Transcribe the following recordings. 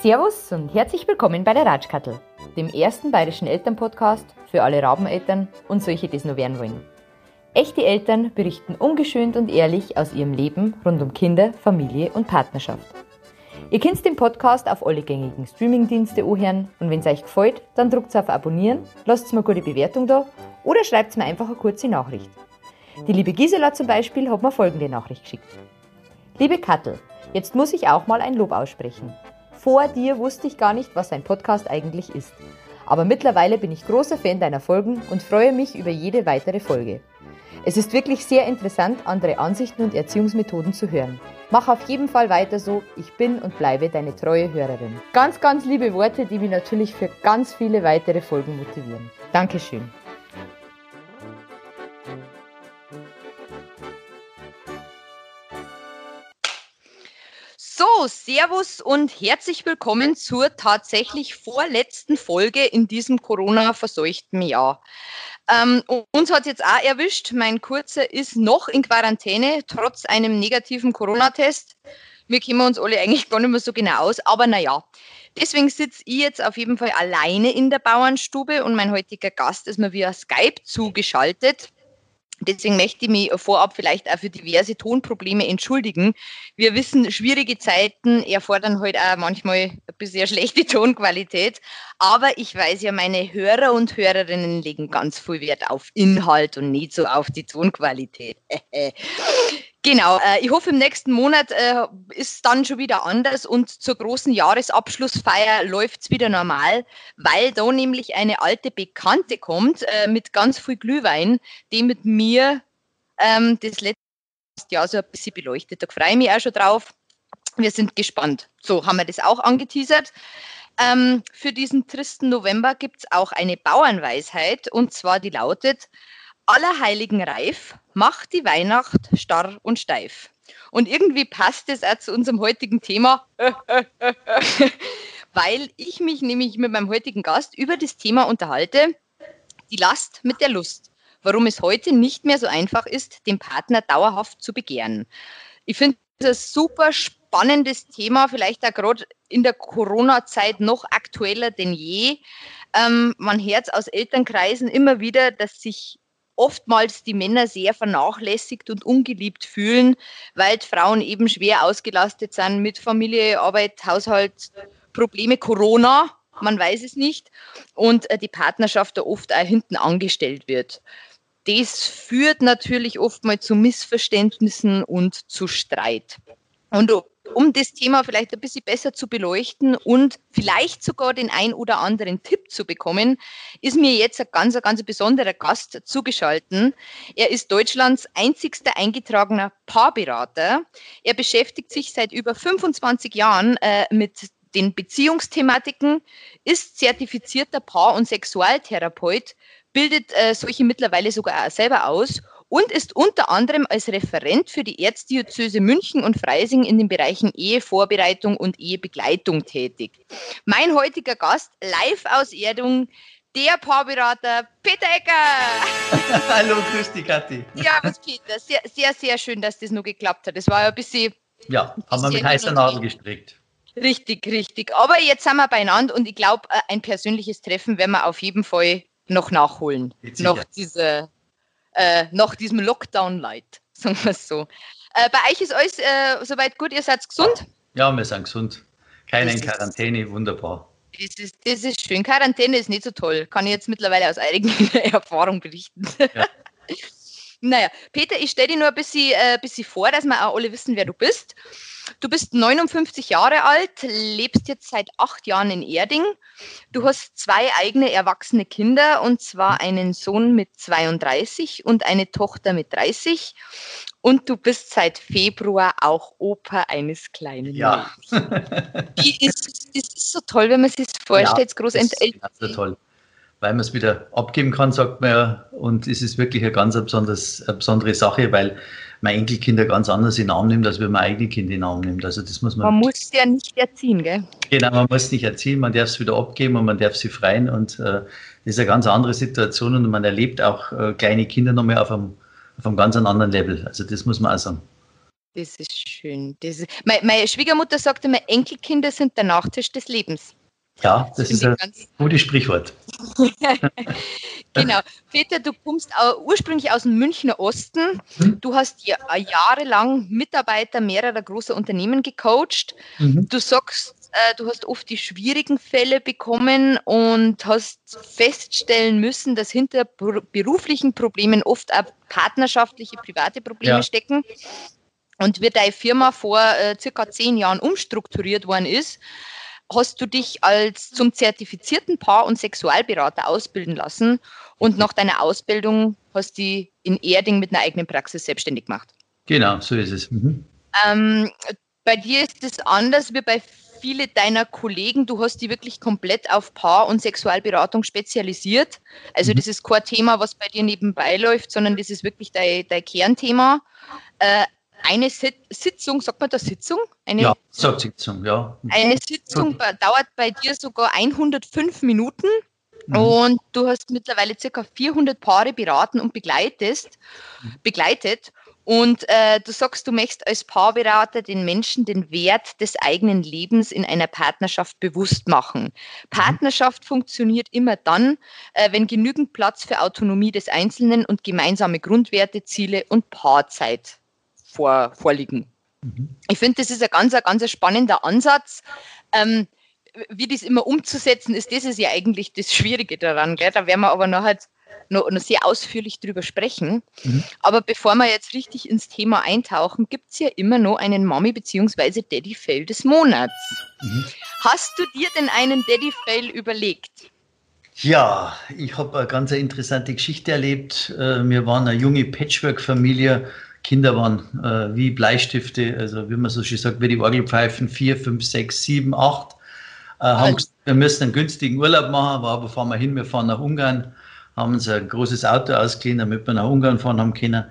Servus und herzlich willkommen bei der Ratschkattel, dem ersten bayerischen Elternpodcast für alle Rabeneltern und solche, die es nur werden wollen. Echte Eltern berichten ungeschönt und ehrlich aus ihrem Leben rund um Kinder, Familie und Partnerschaft. Ihr könnt den Podcast auf alle gängigen Streamingdienste anhören und wenn es euch gefällt, dann drückt auf Abonnieren, lasst mir eine gute Bewertung da oder schreibt mir einfach eine kurze Nachricht. Die liebe Gisela zum Beispiel hat mir folgende Nachricht geschickt. Liebe Kattel, jetzt muss ich auch mal ein Lob aussprechen. Vor dir wusste ich gar nicht, was ein Podcast eigentlich ist. Aber mittlerweile bin ich großer Fan deiner Folgen und freue mich über jede weitere Folge. Es ist wirklich sehr interessant, andere Ansichten und Erziehungsmethoden zu hören. Mach auf jeden Fall weiter so. Ich bin und bleibe deine treue Hörerin. Ganz, ganz liebe Worte, die mich natürlich für ganz viele weitere Folgen motivieren. Dankeschön. So, Servus und herzlich willkommen zur tatsächlich vorletzten Folge in diesem Corona-verseuchten Jahr. Ähm, uns hat jetzt auch erwischt, mein Kurzer ist noch in Quarantäne, trotz einem negativen Corona-Test. Wir kennen uns alle eigentlich gar nicht mehr so genau aus, aber naja. Deswegen sitze ich jetzt auf jeden Fall alleine in der Bauernstube und mein heutiger Gast ist mir via Skype zugeschaltet. Deswegen möchte ich mich vorab vielleicht auch für diverse Tonprobleme entschuldigen. Wir wissen, schwierige Zeiten erfordern halt auch manchmal ein bisschen schlechte Tonqualität. Aber ich weiß ja, meine Hörer und Hörerinnen legen ganz viel Wert auf Inhalt und nicht so auf die Tonqualität. Genau, äh, ich hoffe, im nächsten Monat äh, ist dann schon wieder anders und zur großen Jahresabschlussfeier läuft es wieder normal, weil da nämlich eine alte Bekannte kommt äh, mit ganz viel Glühwein, die mit mir ähm, das letzte Jahr so ein bisschen beleuchtet. Da freue ich mich auch schon drauf. Wir sind gespannt. So haben wir das auch angeteasert. Ähm, für diesen tristen November gibt es auch eine Bauernweisheit und zwar die lautet, Allerheiligen Reif macht die Weihnacht starr und steif. Und irgendwie passt es auch zu unserem heutigen Thema, weil ich mich nämlich mit meinem heutigen Gast über das Thema unterhalte, die Last mit der Lust. Warum es heute nicht mehr so einfach ist, den Partner dauerhaft zu begehren. Ich finde das ein super spannendes Thema, vielleicht auch gerade in der Corona-Zeit noch aktueller denn je. Ähm, man hört aus Elternkreisen immer wieder, dass sich oftmals die Männer sehr vernachlässigt und ungeliebt fühlen, weil Frauen eben schwer ausgelastet sind mit Familie, Arbeit, Haushalt, Probleme, Corona, man weiß es nicht, und äh, die Partnerschaft da oft auch hinten angestellt wird. Das führt natürlich oftmals zu Missverständnissen und zu Streit. Und um das Thema vielleicht ein bisschen besser zu beleuchten und vielleicht sogar den ein oder anderen Tipp zu bekommen, ist mir jetzt ein ganz, ganz besonderer Gast zugeschaltet. Er ist Deutschlands einzigster eingetragener Paarberater. Er beschäftigt sich seit über 25 Jahren äh, mit den Beziehungsthematiken, ist zertifizierter Paar- und Sexualtherapeut, bildet äh, solche mittlerweile sogar selber aus und ist unter anderem als Referent für die Erzdiözese München und Freising in den Bereichen Ehevorbereitung und Ehebegleitung tätig. Mein heutiger Gast, live aus Erdung, der Paarberater Peter Ecker. Hallo, grüß dich, Kathi. Ja, was Peter, sehr, sehr, sehr schön, dass das nur geklappt hat. Das war ja ein bisschen. Ja, haben wir mit heißer Nadel gestrickt. Richtig, richtig. Aber jetzt sind wir beieinander und ich glaube, äh, ein persönliches Treffen werden wir auf jeden Fall noch nachholen. Noch diese äh, nach diesem Lockdown-Light, sagen wir es so. Äh, bei euch ist alles äh, soweit gut, ihr seid gesund? Ja, wir sind gesund. Keine in Quarantäne, wunderbar. Das ist, das ist schön. Quarantäne ist nicht so toll. Kann ich jetzt mittlerweile aus eigener Erfahrung berichten. Ja. naja, Peter, ich stelle dir nur ein bisschen, äh, bisschen vor, dass wir auch alle wissen, wer du bist. Du bist 59 Jahre alt, lebst jetzt seit acht Jahren in Erding. Du hast zwei eigene erwachsene Kinder und zwar einen Sohn mit 32 und eine Tochter mit 30. Und du bist seit Februar auch Opa eines kleinen ja. Wie ist, das ist so toll, wenn man sich das vorstellt, ja. Das ist so toll weil man es wieder abgeben kann, sagt man ja. Und es ist wirklich eine ganz besonders, eine besondere Sache, weil mein Enkelkind ganz anders in den Arm nimmt, als wenn man eigene Kinder in den Arm nimmt. Also das muss man. Man muss ja nicht erziehen, gell? Genau, man muss nicht erziehen, man darf es wieder abgeben und man darf sie freien und äh, das ist eine ganz andere Situation und man erlebt auch äh, kleine Kinder nochmal auf einem, auf einem ganz anderen Level. Also das muss man auch sagen. Das ist schön. Das ist, meine, meine Schwiegermutter sagte immer, Enkelkinder sind der Nachtisch des Lebens. Ja, das, ist ein gutes Sprichwort. genau. Peter, du kommst ursprünglich aus dem Münchner Osten. Mhm. Du hast ja jahrelang Mitarbeiter mehrerer großer Unternehmen gecoacht. Mhm. Du sagst, äh, du hast oft die schwierigen Fälle bekommen und hast feststellen müssen, dass hinter beruflichen Problemen oft auch partnerschaftliche, private Probleme ja. stecken. Und wie deine Firma vor äh, circa zehn Jahren umstrukturiert worden ist, hast du dich als zum zertifizierten Paar- und Sexualberater ausbilden lassen und nach deiner Ausbildung hast du in Erding mit einer eigenen Praxis selbstständig gemacht. Genau, so ist es. Mhm. Ähm, bei dir ist es anders wie bei vielen deiner Kollegen. Du hast die wirklich komplett auf Paar- und Sexualberatung spezialisiert. Also mhm. das ist kein Thema, was bei dir nebenbei läuft, sondern das ist wirklich dein, dein Kernthema. Äh, eine Sitzung, sagt man da Sitzung? Eine, ja, sagt Sitzung, ja. Eine Sitzung dauert bei dir sogar 105 Minuten mhm. und du hast mittlerweile circa 400 Paare beraten und begleitest, mhm. begleitet. Und äh, du sagst, du möchtest als Paarberater den Menschen den Wert des eigenen Lebens in einer Partnerschaft bewusst machen. Mhm. Partnerschaft funktioniert immer dann, äh, wenn genügend Platz für Autonomie des Einzelnen und gemeinsame Grundwerte, Ziele und Paarzeit vor, vorliegen. Mhm. Ich finde, das ist ein ganz, ein ganz spannender Ansatz. Ähm, wie das immer umzusetzen ist, das ist ja eigentlich das Schwierige daran. Gell? Da werden wir aber noch, halt noch, noch sehr ausführlich drüber sprechen. Mhm. Aber bevor wir jetzt richtig ins Thema eintauchen, gibt es ja immer noch einen Mami- bzw. Daddy-Fail des Monats. Mhm. Hast du dir denn einen Daddy-Fail überlegt? Ja, ich habe eine ganz interessante Geschichte erlebt. Äh, wir waren eine junge Patchwork-Familie Kinder waren äh, wie Bleistifte, also wie man so schön sagt, wie die Orgelpfeifen, vier, fünf, sechs, sieben, acht. Äh, haben gesagt, wir müssen einen günstigen Urlaub machen, aber wo fahren wir hin? Wir fahren nach Ungarn, haben uns ein großes Auto ausgeliehen, damit wir nach Ungarn fahren haben können.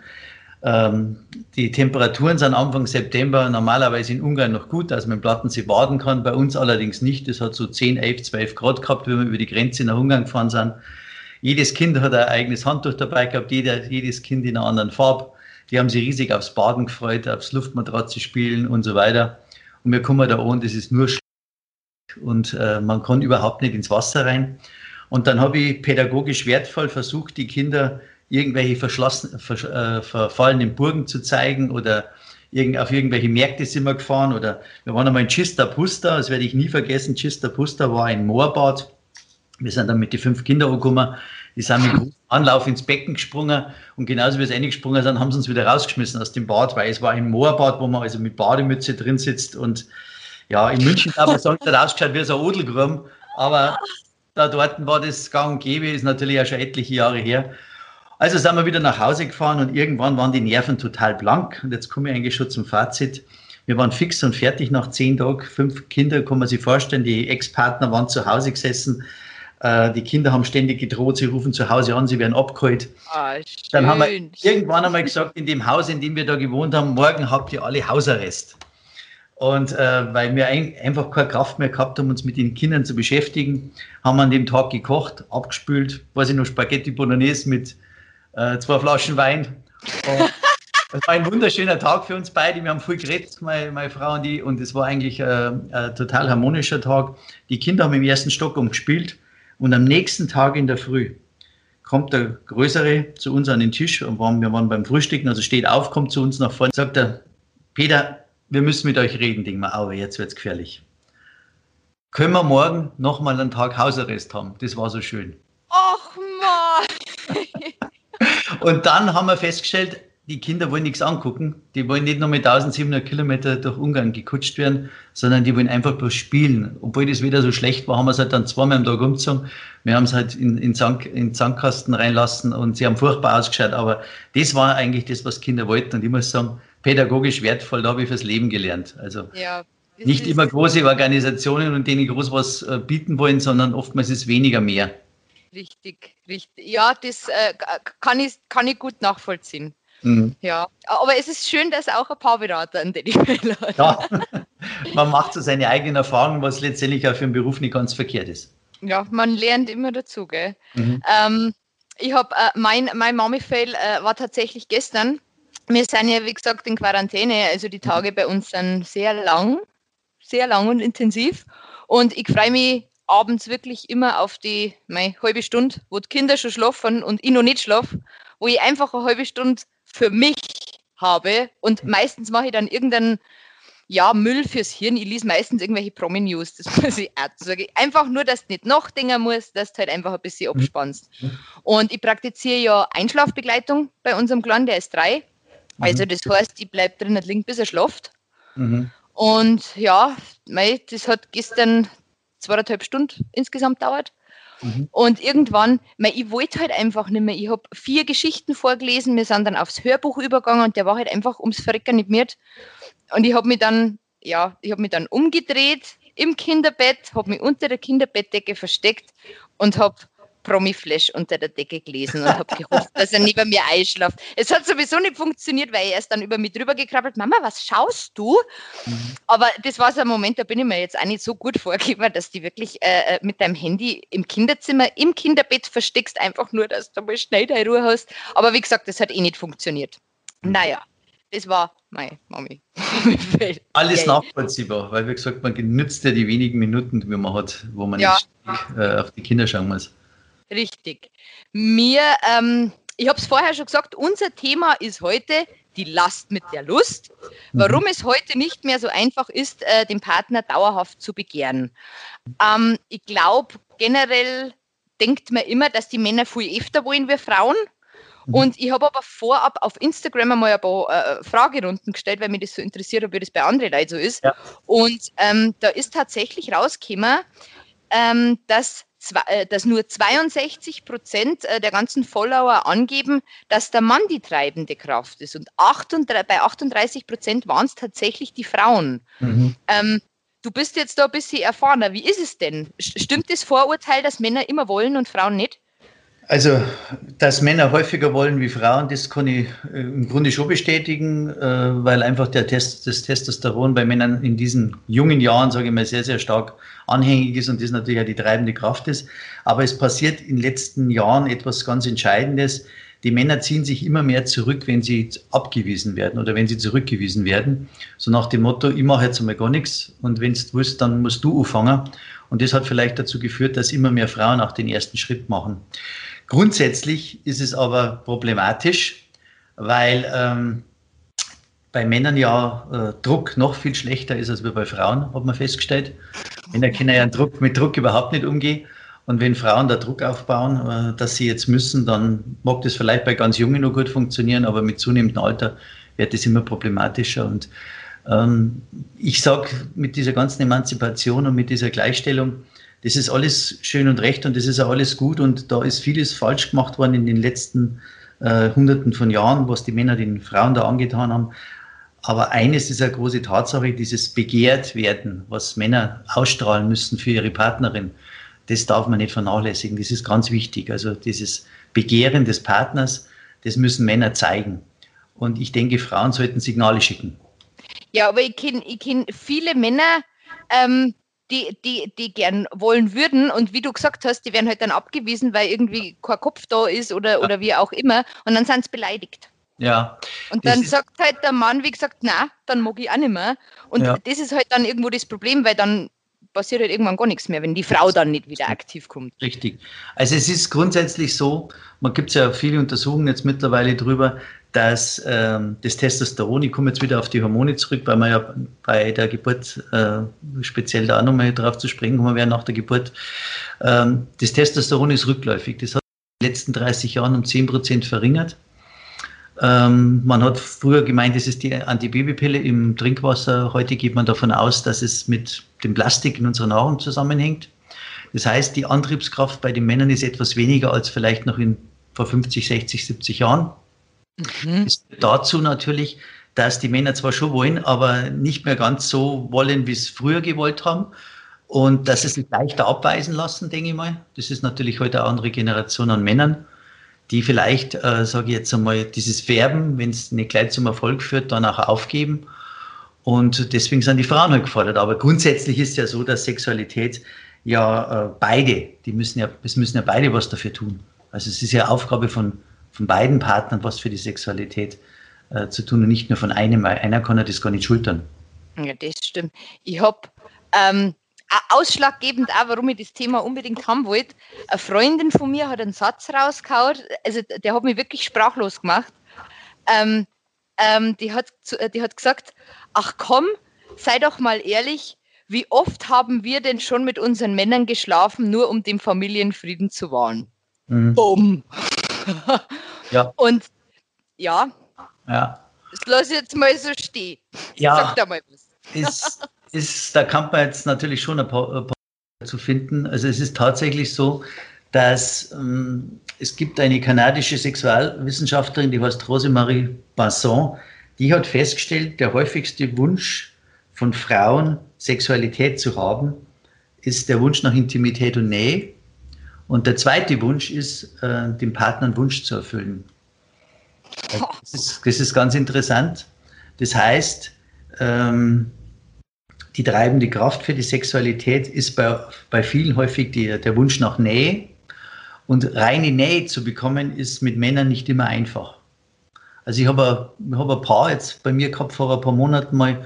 Ähm, die Temperaturen sind Anfang September normalerweise in Ungarn noch gut, dass man im Plattensee baden kann. Bei uns allerdings nicht. Es hat so 10, 11, 12 Grad gehabt, wenn wir über die Grenze nach Ungarn gefahren sind. Jedes Kind hat ein eigenes Handtuch dabei gehabt, jeder, jedes Kind in einer anderen Farbe. Die haben sich riesig aufs Baden gefreut, aufs Luftmatratze spielen und so weiter. Und wir kommen da an, das ist nur schlecht und äh, man kann überhaupt nicht ins Wasser rein. Und dann habe ich pädagogisch wertvoll versucht, die Kinder irgendwelche verschlossen, vers, äh, verfallenen Burgen zu zeigen oder irgend, auf irgendwelche Märkte sind wir gefahren oder wir waren einmal in Chista Pusta, das werde ich nie vergessen. Chista Pusta war ein Moorbad. Wir sind dann mit den fünf Kindern angekommen die sind mit Anlauf ins Becken gesprungen und genauso wie sie reingesprungen sind, haben sie uns wieder rausgeschmissen aus dem Bad, weil es war ein Moorbad, wo man also mit Bademütze drin sitzt und ja, in München darf man sagen, hat ausgeschaut wie so ein Odelgrum, aber da dort war das gang und gäbe, ist natürlich auch schon etliche Jahre her. Also sind wir wieder nach Hause gefahren und irgendwann waren die Nerven total blank und jetzt komme ich eigentlich schon zum Fazit. Wir waren fix und fertig nach zehn Tagen, fünf Kinder, kann man sich vorstellen, die Ex-Partner waren zu Hause gesessen, äh, die Kinder haben ständig gedroht, sie rufen zu Hause an, sie werden abgeholt. Ah, Dann haben wir irgendwann einmal gesagt, in dem Haus, in dem wir da gewohnt haben, morgen habt ihr alle Hausarrest. Und äh, weil wir ein, einfach keine Kraft mehr gehabt haben, uns mit den Kindern zu beschäftigen, haben wir an dem Tag gekocht, abgespült, weiß ich noch, Spaghetti Bolognese mit äh, zwei Flaschen Wein. Und es war ein wunderschöner Tag für uns beide. Wir haben viel geredet, meine, meine Frau und ich, und es war eigentlich äh, ein total harmonischer Tag. Die Kinder haben im ersten Stock umgespielt und am nächsten Tag in der Früh kommt der Größere zu uns an den Tisch und wir waren beim Frühstücken, also steht auf, kommt zu uns nach vorne, sagt er, Peter, wir müssen mit euch reden, Ding mal, aber jetzt wird's gefährlich. Können wir morgen nochmal einen Tag Hausarrest haben? Das war so schön. Ach Mann! und dann haben wir festgestellt, die Kinder wollen nichts angucken. Die wollen nicht nur mit 1700 Kilometer durch Ungarn gekutscht werden, sondern die wollen einfach bloß spielen. Obwohl das wieder so schlecht war, haben wir es halt dann zweimal am Tag umgezogen. Wir haben es halt in, in, Zank, in Zankkasten reinlassen und sie haben furchtbar ausgeschaut. Aber das war eigentlich das, was Kinder wollten. Und ich muss sagen, pädagogisch wertvoll, da habe ich fürs Leben gelernt. Also ja, nicht immer große Organisationen und denen groß was äh, bieten wollen, sondern oftmals ist weniger mehr. Richtig, richtig. Ja, das äh, kann, ich, kann ich gut nachvollziehen. Mhm. Ja, aber es ist schön, dass auch ein Paarberater einen Teddybär hat. Ja, man macht so seine eigenen Erfahrungen, was letztendlich auch für den Beruf nicht ganz verkehrt ist. Ja, man lernt immer dazu, gell? Mhm. Ähm, ich habe, äh, mein, mein Mami-Fail äh, war tatsächlich gestern. Wir sind ja, wie gesagt, in Quarantäne, also die Tage bei uns sind sehr lang, sehr lang und intensiv. Und ich freue mich abends wirklich immer auf die meine, halbe Stunde, wo die Kinder schon schlafen und ich noch nicht schlafe, wo ich einfach eine halbe Stunde für mich habe. Und meistens mache ich dann irgendeinen ja, Müll fürs Hirn. Ich lese meistens irgendwelche Promi-News, das muss ich auch sagen. Einfach nur, dass du nicht nachdenken musst, dass du halt einfach ein bisschen mhm. abspannst. Und ich praktiziere ja Einschlafbegleitung bei unserem Kleinen, der ist drei. Also mhm. das heißt, ich bleibe drinnen liegen, bis er schlaft. Mhm. Und ja, mei, das hat gestern zweieinhalb Stunden insgesamt dauert. Mhm. Und irgendwann, mei, ich wollte halt einfach nicht mehr. Ich habe vier Geschichten vorgelesen, wir sind dann aufs Hörbuch übergegangen und der war halt einfach ums Verrecken nicht mehr. Und ich habe mich dann, ja, ich habe mich dann umgedreht im Kinderbett, habe mich unter der Kinderbettdecke versteckt und habe Promi-Flash unter der Decke gelesen und habe gehofft, dass er neben mir einschlaft. Es hat sowieso nicht funktioniert, weil er ist dann über mich drüber gekrabbelt. Mama, was schaust du? Mhm. Aber das war so ein Moment, da bin ich mir jetzt auch nicht so gut vorgegeben, dass die wirklich äh, äh, mit deinem Handy im Kinderzimmer, im Kinderbett versteckst, einfach nur, dass du mal schnell deine Ruhe hast. Aber wie gesagt, das hat eh nicht funktioniert. Naja, das war meine Mami. Alles nachvollziehbar, weil wie gesagt, man nützt ja die wenigen Minuten, die man hat, wo man ja. nicht äh, auf die Kinder schauen muss. Richtig. Mir, ähm, ich habe es vorher schon gesagt, unser Thema ist heute die Last mit der Lust. Warum mhm. es heute nicht mehr so einfach ist, äh, den Partner dauerhaft zu begehren. Ähm, ich glaube, generell denkt man immer, dass die Männer viel öfter wollen wie Frauen. Mhm. Und ich habe aber vorab auf Instagram einmal ein paar äh, Fragerunden gestellt, weil mich das so interessiert, ob das bei anderen Leuten so ist. Ja. Und ähm, da ist tatsächlich rausgekommen, ähm, dass dass nur 62 Prozent äh, der ganzen Follower angeben, dass der Mann die treibende Kraft ist. Und 38, bei 38 Prozent waren es tatsächlich die Frauen. Mhm. Ähm, du bist jetzt da ein bisschen erfahrener. Wie ist es denn? Stimmt das Vorurteil, dass Männer immer wollen und Frauen nicht? Also, dass Männer häufiger wollen wie Frauen, das kann ich äh, im Grunde schon bestätigen, äh, weil einfach der Test, das Testosteron bei Männern in diesen jungen Jahren, sage ich mal, sehr, sehr stark anhängig ist und das natürlich auch die treibende Kraft ist. Aber es passiert in den letzten Jahren etwas ganz Entscheidendes. Die Männer ziehen sich immer mehr zurück, wenn sie abgewiesen werden oder wenn sie zurückgewiesen werden. So nach dem Motto, ich mache jetzt einmal gar nichts und wenn du willst, dann musst du anfangen. Und das hat vielleicht dazu geführt, dass immer mehr Frauen auch den ersten Schritt machen. Grundsätzlich ist es aber problematisch, weil ähm, bei Männern ja äh, Druck noch viel schlechter ist als bei Frauen, hat man festgestellt. Männer können ja Druck, mit Druck überhaupt nicht umgehen. Und wenn Frauen da Druck aufbauen, äh, dass sie jetzt müssen, dann mag das vielleicht bei ganz Jungen noch gut funktionieren, aber mit zunehmendem Alter wird das immer problematischer. Und ähm, ich sage, mit dieser ganzen Emanzipation und mit dieser Gleichstellung, das ist alles schön und recht und das ist auch alles gut und da ist vieles falsch gemacht worden in den letzten äh, Hunderten von Jahren, was die Männer den Frauen da angetan haben. Aber eines ist eine große Tatsache, dieses begehrt werden, was Männer ausstrahlen müssen für ihre Partnerin, das darf man nicht vernachlässigen. Das ist ganz wichtig. Also dieses Begehren des Partners, das müssen Männer zeigen. Und ich denke, Frauen sollten Signale schicken. Ja, aber ich kenne kenn viele Männer, ähm, die, die, die gern wollen würden und wie du gesagt hast, die werden halt dann abgewiesen, weil irgendwie kein Kopf da ist oder, oder wie auch immer und dann sind sie beleidigt. Ja. Und dann sagt halt der Mann, wie gesagt, na, dann mag ich auch nicht mehr. Und ja. das ist halt dann irgendwo das Problem, weil dann passiert halt irgendwann gar nichts mehr, wenn die Frau dann nicht wieder aktiv kommt. Richtig. Also es ist grundsätzlich so, man gibt ja viele Untersuchungen jetzt mittlerweile drüber, dass ähm, das Testosteron, ich komme jetzt wieder auf die Hormone zurück, weil man ja bei der Geburt äh, speziell da nochmal drauf zu sprechen kommen werden nach der Geburt, ähm, das Testosteron ist rückläufig. Das hat in den letzten 30 Jahren um 10 Prozent verringert. Ähm, man hat früher gemeint, es ist die Antibabypille im Trinkwasser. Heute geht man davon aus, dass es mit dem Plastik in unserer Nahrung zusammenhängt. Das heißt, die Antriebskraft bei den Männern ist etwas weniger als vielleicht noch in, vor 50, 60, 70 Jahren. Mhm. dazu natürlich, dass die Männer zwar schon wollen, aber nicht mehr ganz so wollen, wie es früher gewollt haben. Und dass sie sich leichter abweisen lassen, denke ich mal. Das ist natürlich heute eine andere Generation an Männern, die vielleicht, äh, sage ich jetzt einmal, dieses Färben, wenn es nicht gleich zum Erfolg führt, dann auch aufgeben. Und deswegen sind die Frauen halt gefordert. Aber grundsätzlich ist ja so, dass Sexualität ja äh, beide, die müssen ja, es müssen ja beide was dafür tun. Also es ist ja Aufgabe von, von beiden Partnern, was für die Sexualität äh, zu tun und nicht nur von einem, weil einer kann ja das gar nicht schultern. Ja, das stimmt. Ich habe ähm, ausschlaggebend auch, warum ich das Thema unbedingt haben wollte. Eine Freundin von mir hat einen Satz rausgehauen, also der hat mich wirklich sprachlos gemacht. Ähm, ähm, die, hat, die hat gesagt, ach komm, sei doch mal ehrlich, wie oft haben wir denn schon mit unseren Männern geschlafen, nur um den Familienfrieden zu wahren? Mhm. Bumm. ja. Und ja, ja. das lasse ich jetzt mal so stehen. Ja. Sag da mal was. Ist, ist, da kann man jetzt natürlich schon ein paar, ein paar zu finden. Also es ist tatsächlich so, dass ähm, es gibt eine kanadische Sexualwissenschaftlerin, die heißt Rosemarie Basson, die hat festgestellt, der häufigste Wunsch von Frauen, Sexualität zu haben, ist der Wunsch nach Intimität und Nähe. Und der zweite Wunsch ist, äh, dem Partner einen Wunsch zu erfüllen. Das ist, das ist ganz interessant. Das heißt, ähm, die treibende Kraft für die Sexualität ist bei, bei vielen häufig die, der Wunsch nach Nähe. Und reine Nähe zu bekommen, ist mit Männern nicht immer einfach. Also ich habe ein, hab ein Paar jetzt bei mir gehabt vor ein paar Monaten mal,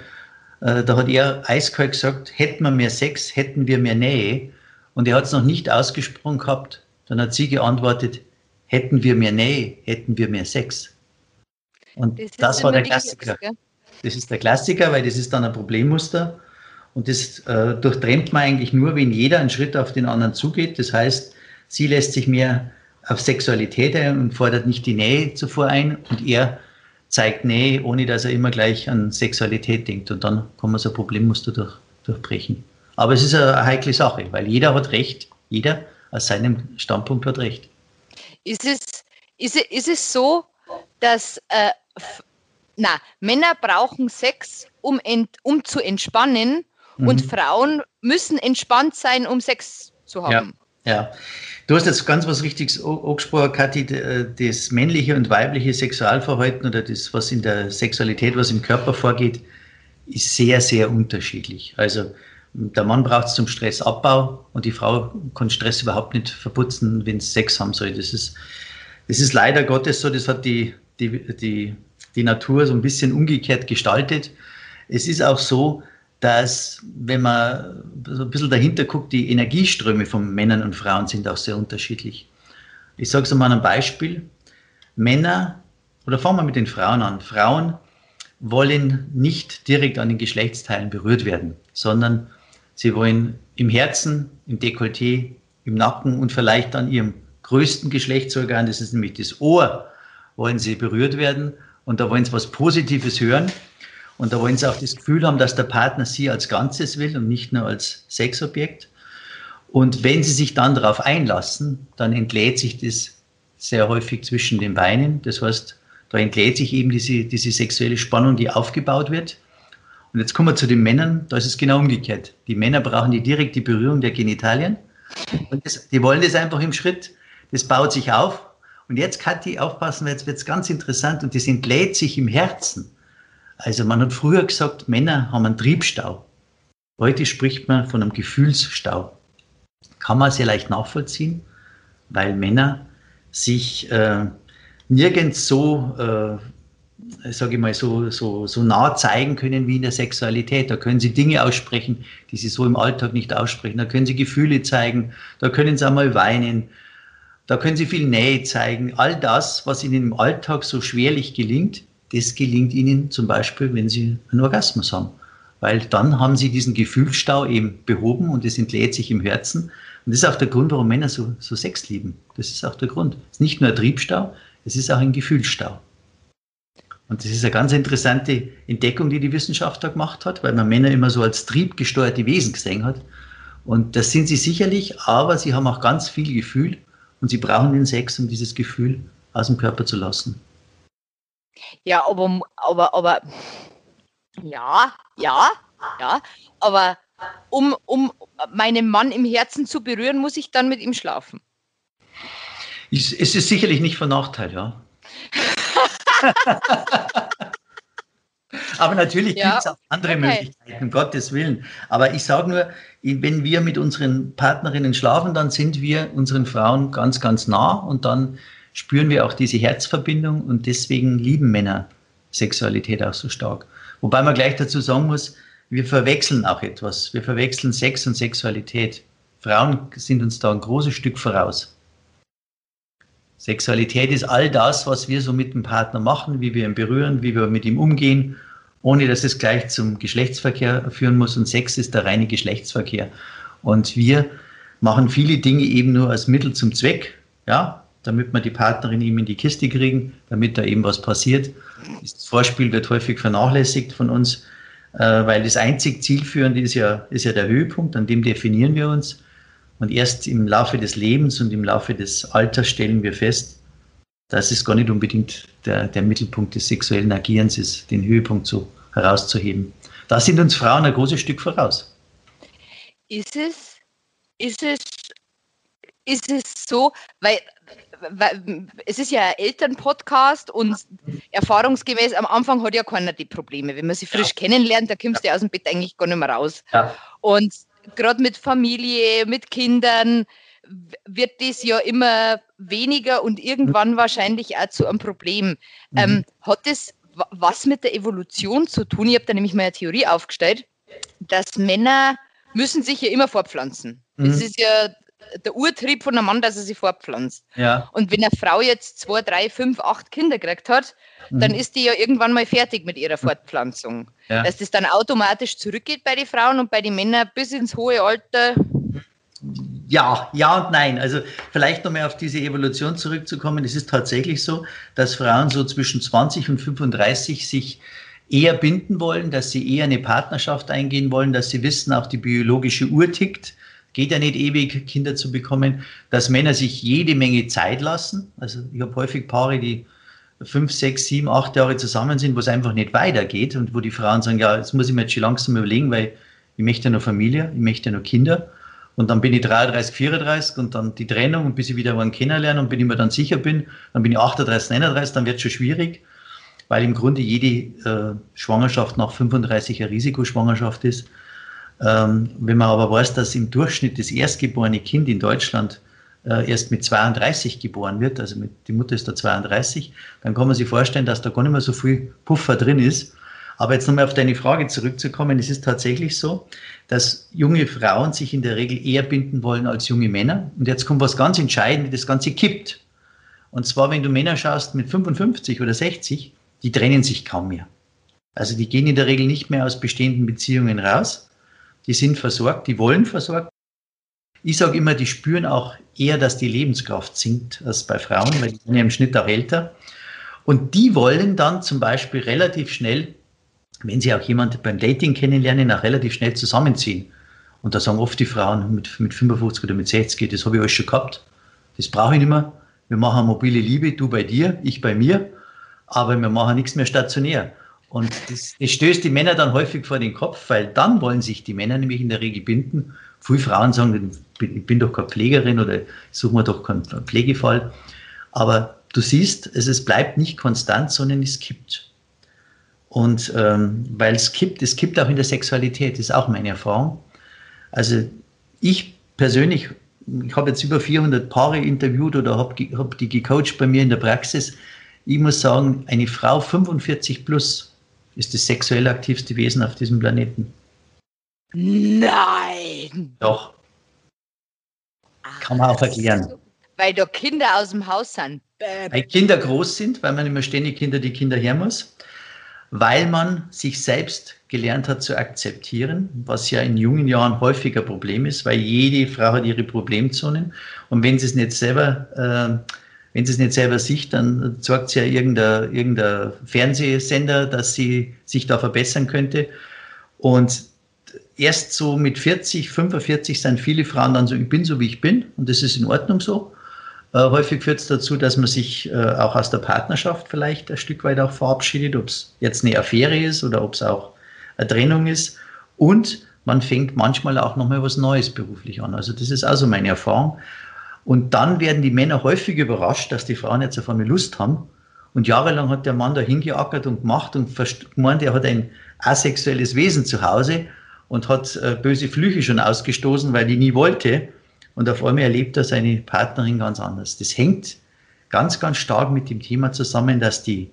äh, da hat er eiskalt gesagt, hätten wir mehr Sex, hätten wir mehr Nähe. Und er hat es noch nicht ausgesprochen gehabt. Dann hat sie geantwortet, hätten wir mehr Nähe, hätten wir mehr Sex. Und das, das war der Klassiker. Das ist der Klassiker, weil das ist dann ein Problemmuster. Und das äh, durchtrennt man eigentlich nur, wenn jeder einen Schritt auf den anderen zugeht. Das heißt, sie lässt sich mehr auf Sexualität ein und fordert nicht die Nähe zuvor ein und er zeigt Nähe, ohne dass er immer gleich an Sexualität denkt. Und dann kann man so ein Problemmuster durch, durchbrechen. Aber es ist eine heikle Sache, weil jeder hat Recht. Jeder aus seinem Standpunkt hat Recht. Ist es, ist es, ist es so, dass äh, na, Männer brauchen Sex, um, ent, um zu entspannen mhm. und Frauen müssen entspannt sein, um Sex zu haben. Ja, ja. Du hast jetzt ganz was Richtiges angesprochen, Kathi, äh, das männliche und weibliche Sexualverhalten oder das, was in der Sexualität, was im Körper vorgeht, ist sehr, sehr unterschiedlich. Also der Mann braucht es zum Stressabbau und die Frau kann Stress überhaupt nicht verputzen, wenn es Sex haben soll. Das ist, das ist leider Gottes so, das hat die, die, die, die Natur so ein bisschen umgekehrt gestaltet. Es ist auch so, dass, wenn man so ein bisschen dahinter guckt, die Energieströme von Männern und Frauen sind auch sehr unterschiedlich. Ich sage es mal ein Beispiel. Männer, oder fangen wir mit den Frauen an. Frauen wollen nicht direkt an den Geschlechtsteilen berührt werden, sondern sie wollen im Herzen, im Dekolleté, im Nacken und vielleicht an ihrem größten Geschlechtsorgan, das ist nämlich das Ohr, wollen sie berührt werden und da wollen sie was Positives hören und da wollen sie auch das Gefühl haben, dass der Partner sie als Ganzes will und nicht nur als Sexobjekt. Und wenn sie sich dann darauf einlassen, dann entlädt sich das sehr häufig zwischen den Beinen. Das heißt, da entlädt sich eben diese, diese sexuelle Spannung, die aufgebaut wird. Und jetzt kommen wir zu den Männern, da ist es genau umgekehrt. Die Männer brauchen die direkte Berührung der Genitalien. Und das, die wollen das einfach im Schritt. Das baut sich auf. Und jetzt, Kathi, aufpassen, jetzt wird es ganz interessant und das entlädt sich im Herzen. Also man hat früher gesagt, Männer haben einen Triebstau. Heute spricht man von einem Gefühlsstau. Kann man sehr leicht nachvollziehen, weil Männer sich äh, nirgends so, äh, sage ich mal, so, so, so nah zeigen können wie in der Sexualität. Da können sie Dinge aussprechen, die sie so im Alltag nicht aussprechen. Da können sie Gefühle zeigen, da können sie einmal weinen, da können sie viel Nähe zeigen. All das, was ihnen im Alltag so schwerlich gelingt, das gelingt ihnen zum Beispiel, wenn sie einen Orgasmus haben. Weil dann haben sie diesen Gefühlsstau eben behoben und es entlädt sich im Herzen. Und das ist auch der Grund, warum Männer so, so Sex lieben. Das ist auch der Grund. Es ist nicht nur ein Triebstau, es ist auch ein Gefühlsstau. Und das ist eine ganz interessante Entdeckung, die die Wissenschaft da gemacht hat, weil man Männer immer so als triebgesteuerte Wesen gesehen hat. Und das sind sie sicherlich, aber sie haben auch ganz viel Gefühl und sie brauchen den Sex, um dieses Gefühl aus dem Körper zu lassen. Ja, aber, aber, aber, ja, ja, ja, aber um, um meinen Mann im Herzen zu berühren, muss ich dann mit ihm schlafen. Es ist sicherlich nicht von Nachteil, ja. Aber natürlich ja, gibt es auch andere okay. Möglichkeiten, um Gottes Willen. Aber ich sage nur, wenn wir mit unseren Partnerinnen schlafen, dann sind wir unseren Frauen ganz, ganz nah und dann spüren wir auch diese Herzverbindung und deswegen lieben Männer Sexualität auch so stark. Wobei man gleich dazu sagen muss, wir verwechseln auch etwas. Wir verwechseln Sex und Sexualität. Frauen sind uns da ein großes Stück voraus. Sexualität ist all das, was wir so mit dem Partner machen, wie wir ihn berühren, wie wir mit ihm umgehen, ohne dass es gleich zum Geschlechtsverkehr führen muss. Und Sex ist der reine Geschlechtsverkehr. Und wir machen viele Dinge eben nur als Mittel zum Zweck, ja, damit wir die Partnerin eben in die Kiste kriegen, damit da eben was passiert. Das Vorspiel wird häufig vernachlässigt von uns, äh, weil das einzig zielführende ist ja, ist ja der Höhepunkt, an dem definieren wir uns. Und erst im Laufe des Lebens und im Laufe des Alters stellen wir fest, dass es gar nicht unbedingt der, der Mittelpunkt des sexuellen Agierens ist, den Höhepunkt so herauszuheben. Da sind uns Frauen ein großes Stück voraus. Ist es, ist es, ist es so, weil es ist ja ein Elternpodcast und erfahrungsgemäß am Anfang hat ja keiner die Probleme. Wenn man sie frisch ja. kennenlernt, da kommst du ja. aus dem Bett eigentlich gar nicht mehr raus. Ja. Und gerade mit Familie, mit Kindern, wird das ja immer weniger und irgendwann wahrscheinlich auch zu einem Problem. Mhm. Ähm, hat das was mit der Evolution zu tun? Ich habe da nämlich mal eine Theorie aufgestellt, dass Männer müssen sich ja immer fortpflanzen. Mhm. Das ist ja der Urtrieb von einem Mann, dass er sich fortpflanzt. Ja. Und wenn eine Frau jetzt zwei, drei, fünf, acht Kinder gekriegt hat, mhm. dann ist die ja irgendwann mal fertig mit ihrer Fortpflanzung. Ja. Dass das dann automatisch zurückgeht bei den Frauen und bei den Männern bis ins hohe Alter. Ja, ja und nein. Also vielleicht nochmal auf diese Evolution zurückzukommen. Es ist tatsächlich so, dass Frauen so zwischen 20 und 35 sich eher binden wollen, dass sie eher eine Partnerschaft eingehen wollen, dass sie wissen, auch die biologische Uhr tickt geht ja nicht ewig, Kinder zu bekommen, dass Männer sich jede Menge Zeit lassen. Also ich habe häufig Paare, die fünf, sechs, sieben, acht Jahre zusammen sind, wo es einfach nicht weitergeht und wo die Frauen sagen, ja, jetzt muss ich mir jetzt schon langsam überlegen, weil ich möchte ja noch Familie, ich möchte ja noch Kinder. Und dann bin ich 33, 34 und dann die Trennung und bis ich wieder einen kennenlerne und bin ich mir dann sicher bin, dann bin ich 38, 39, dann wird es schon schwierig, weil im Grunde jede äh, Schwangerschaft nach 35 eine Risikoschwangerschaft ist. Ähm, wenn man aber weiß, dass im Durchschnitt das erstgeborene Kind in Deutschland äh, erst mit 32 geboren wird, also mit, die Mutter ist da 32, dann kann man sich vorstellen, dass da gar nicht mehr so viel Puffer drin ist. Aber jetzt nochmal auf deine Frage zurückzukommen, es ist tatsächlich so, dass junge Frauen sich in der Regel eher binden wollen als junge Männer. Und jetzt kommt was ganz Entscheidendes, das Ganze kippt. Und zwar, wenn du Männer schaust mit 55 oder 60, die trennen sich kaum mehr. Also die gehen in der Regel nicht mehr aus bestehenden Beziehungen raus, die sind versorgt, die wollen versorgt. Ich sage immer, die spüren auch eher, dass die Lebenskraft sinkt als bei Frauen, weil die sind ja im Schnitt auch älter. Und die wollen dann zum Beispiel relativ schnell, wenn sie auch jemanden beim Dating kennenlernen, auch relativ schnell zusammenziehen. Und da sagen oft die Frauen mit, mit 55 oder mit 60, das habe ich alles schon gehabt, das brauche ich nicht mehr. Wir machen mobile Liebe, du bei dir, ich bei mir, aber wir machen nichts mehr stationär. Und das, das, stößt die Männer dann häufig vor den Kopf, weil dann wollen sich die Männer nämlich in der Regel binden. Viele Frauen sagen, ich bin doch keine Pflegerin oder suche mir doch keinen Pflegefall. Aber du siehst, es, es bleibt nicht konstant, sondern es kippt. Und ähm, weil es kippt, es kippt auch in der Sexualität, ist auch meine Erfahrung. Also ich persönlich, ich habe jetzt über 400 Paare interviewt oder habe hab die gecoacht bei mir in der Praxis. Ich muss sagen, eine Frau 45 plus ist das sexuell aktivste Wesen auf diesem Planeten. Nein! Doch. Kann man auch erklären. Weil da Kinder aus dem Haus sind. Weil Kinder groß sind, weil man immer ständig Kinder die Kinder her muss. Weil man sich selbst gelernt hat zu akzeptieren, was ja in jungen Jahren häufiger Problem ist, weil jede Frau hat ihre Problemzonen. Und wenn sie es nicht selber äh, wenn sie es nicht selber sieht, dann sagt sie ja irgendein, irgendein Fernsehsender, dass sie sich da verbessern könnte. Und erst so mit 40, 45 sind viele Frauen dann so, ich bin so, wie ich bin und das ist in Ordnung so. Äh, häufig führt es dazu, dass man sich äh, auch aus der Partnerschaft vielleicht ein Stück weit auch verabschiedet, ob es jetzt eine Affäre ist oder ob es auch eine Trennung ist. Und man fängt manchmal auch nochmal was Neues beruflich an. Also das ist also meine Erfahrung. Und dann werden die Männer häufig überrascht, dass die Frauen jetzt auf einmal Lust haben. Und jahrelang hat der Mann da hingeackert und gemacht und gemeint, er hat ein asexuelles Wesen zu Hause und hat äh, böse Flüche schon ausgestoßen, weil die nie wollte. Und auf einmal erlebt er seine Partnerin ganz anders. Das hängt ganz, ganz stark mit dem Thema zusammen, dass die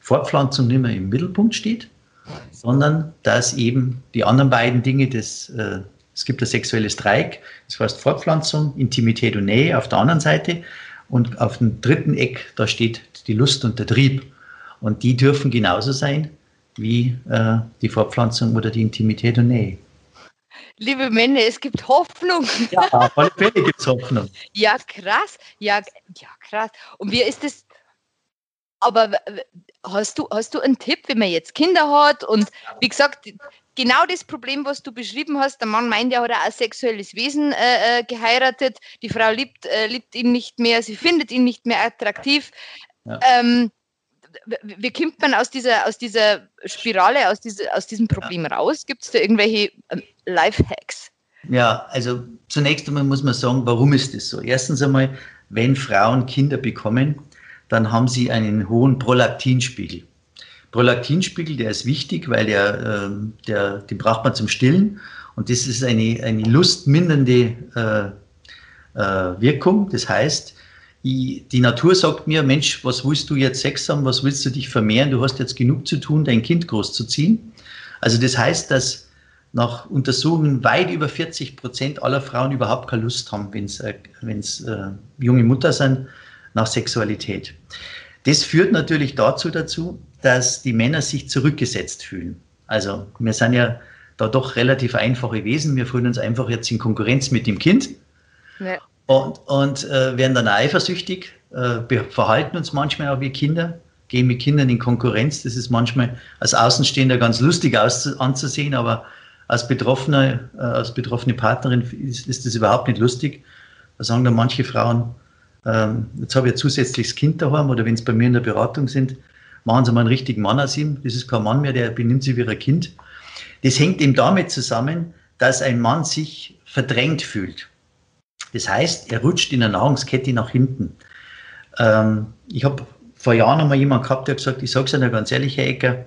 Fortpflanzung nicht mehr im Mittelpunkt steht, sondern dass eben die anderen beiden Dinge, das, äh, es gibt ein sexuelles Dreieck, das heißt Fortpflanzung, Intimität und Nähe auf der anderen Seite und auf dem dritten Eck, da steht die Lust und der Trieb. Und die dürfen genauso sein wie äh, die Fortpflanzung oder die Intimität und Nähe. Liebe Männer, es gibt Hoffnung. Ja, auf alle Fälle gibt es Hoffnung. Ja, krass. Ja, ja, krass. Und wie ist es? Aber hast du, hast du einen Tipp, wenn man jetzt Kinder hat und wie gesagt, genau das Problem, was du beschrieben hast, der Mann meint, er hat ein sexuelles Wesen äh, äh, geheiratet, die Frau liebt, äh, liebt ihn nicht mehr, sie findet ihn nicht mehr attraktiv. Ja. Ähm, wie kommt man aus dieser, aus dieser Spirale, aus, diese, aus diesem Problem ja. raus? Gibt es da irgendwelche ähm, Lifehacks? Ja, also zunächst einmal muss man sagen, warum ist das so? Erstens einmal, wenn Frauen Kinder bekommen, dann haben sie einen hohen Prolaktinspiegel. Prolaktinspiegel, der ist wichtig, weil der, äh, der, den braucht man zum Stillen und das ist eine, eine lustmindernde äh, äh, Wirkung. Das heißt, die Natur sagt mir, Mensch, was willst du jetzt Sex haben, was willst du dich vermehren, du hast jetzt genug zu tun, dein Kind großzuziehen. Also das heißt, dass nach Untersuchungen weit über 40 Prozent aller Frauen überhaupt keine Lust haben, wenn es äh, äh, junge Mutter sind, nach Sexualität. Das führt natürlich dazu, dazu, dass die Männer sich zurückgesetzt fühlen. Also wir sind ja da doch relativ einfache Wesen. Wir fühlen uns einfach jetzt in Konkurrenz mit dem Kind. Ja und, und äh, werden dann eifersüchtig, äh, verhalten uns manchmal auch wie Kinder, gehen mit Kindern in Konkurrenz. Das ist manchmal als Außenstehender ganz lustig anzusehen, aber als betroffene, äh, als betroffene Partnerin ist, ist, das überhaupt nicht lustig. Da sagen dann manche Frauen, ähm, jetzt habe ich ein zusätzliches Kind daheim oder wenn sie bei mir in der Beratung sind, machen Sie mal einen richtigen Mann aus ihm. Das ist kein Mann mehr, der benimmt sich wie ein Kind. Das hängt eben damit zusammen, dass ein Mann sich verdrängt fühlt. Das heißt, er rutscht in der Nahrungskette nach hinten. Ähm, ich habe vor Jahren einmal jemanden gehabt, der gesagt, ich sage es Ihnen ganz ehrlich, Herr Ecker,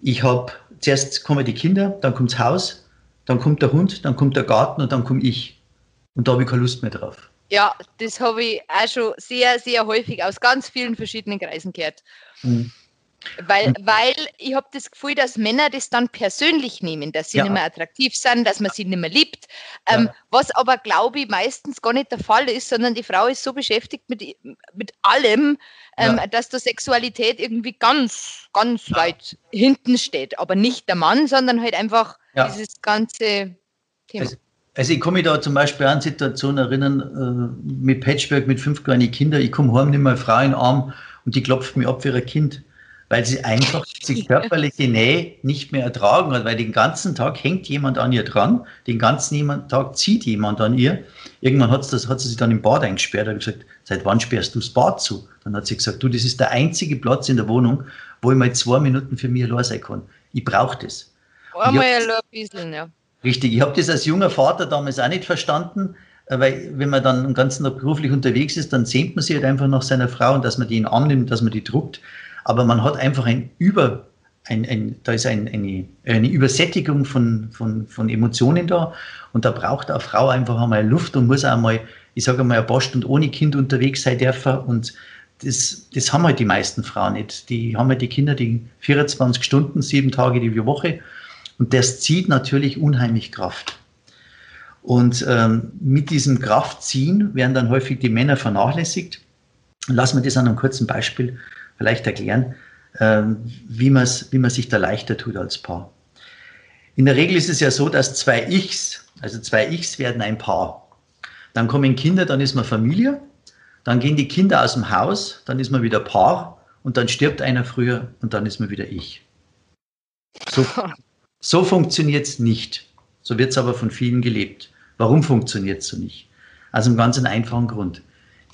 ich habe, zuerst kommen die Kinder, dann kommt das Haus, dann kommt der Hund, dann kommt der Garten und dann komme ich. Und da habe ich keine Lust mehr drauf. Ja, das habe ich auch schon sehr, sehr häufig aus ganz vielen verschiedenen Kreisen gehört. Mhm. Weil, weil ich habe das Gefühl, dass Männer das dann persönlich nehmen, dass sie ja. nicht mehr attraktiv sind, dass man sie nicht mehr liebt. Ähm, ja. Was aber, glaube ich, meistens gar nicht der Fall ist, sondern die Frau ist so beschäftigt mit, mit allem, ähm, ja. dass der Sexualität irgendwie ganz, ganz weit hinten steht. Aber nicht der Mann, sondern halt einfach dieses ganze Thema. Also, also ich komme mich da zum Beispiel an Situationen erinnern, äh, mit Patchwork, mit fünf kleinen Kindern, ich komme heim, nehme meine Frau in den Arm und die klopft mir ab wie ein Kind weil sie einfach die körperliche Nähe nicht mehr ertragen hat, weil den ganzen Tag hängt jemand an ihr dran, den ganzen Tag zieht jemand an ihr. Irgendwann hat, das, hat sie sich dann im Bad eingesperrt und gesagt, seit wann sperrst du das Bad zu? Dann hat sie gesagt, du, das ist der einzige Platz in der Wohnung, wo ich mal zwei Minuten für mich allein sein kann. Ich brauche das. Einmal ein bisschen, ja. Richtig, ich habe das als junger Vater damals auch nicht verstanden, weil wenn man dann den ganzen Tag beruflich unterwegs ist, dann sehnt man sich halt einfach nach seiner Frau und dass man die ihn annimmt, dass man die druckt. Aber man hat einfach ein Über, ein, ein, da ist ein, eine, eine Übersättigung von, von, von Emotionen da. Und da braucht eine Frau einfach einmal Luft und muss auch mal, ich sage mal, ein paar Stunden ohne Kind unterwegs sein dürfen. Und das, das haben halt die meisten Frauen nicht. Die haben halt die Kinder die 24 Stunden, sieben Tage die Woche und das zieht natürlich unheimlich Kraft. Und ähm, mit diesem Kraftziehen werden dann häufig die Männer vernachlässigt. Lassen wir das an einem kurzen Beispiel vielleicht erklären, ähm, wie, wie man sich da leichter tut als Paar. In der Regel ist es ja so, dass zwei Ichs, also zwei Ichs werden ein Paar. Dann kommen Kinder, dann ist man Familie. Dann gehen die Kinder aus dem Haus, dann ist man wieder Paar und dann stirbt einer früher und dann ist man wieder ich. So, so funktioniert es nicht. So wird es aber von vielen gelebt. Warum funktioniert es so nicht? Also einen ganz einfachen Grund.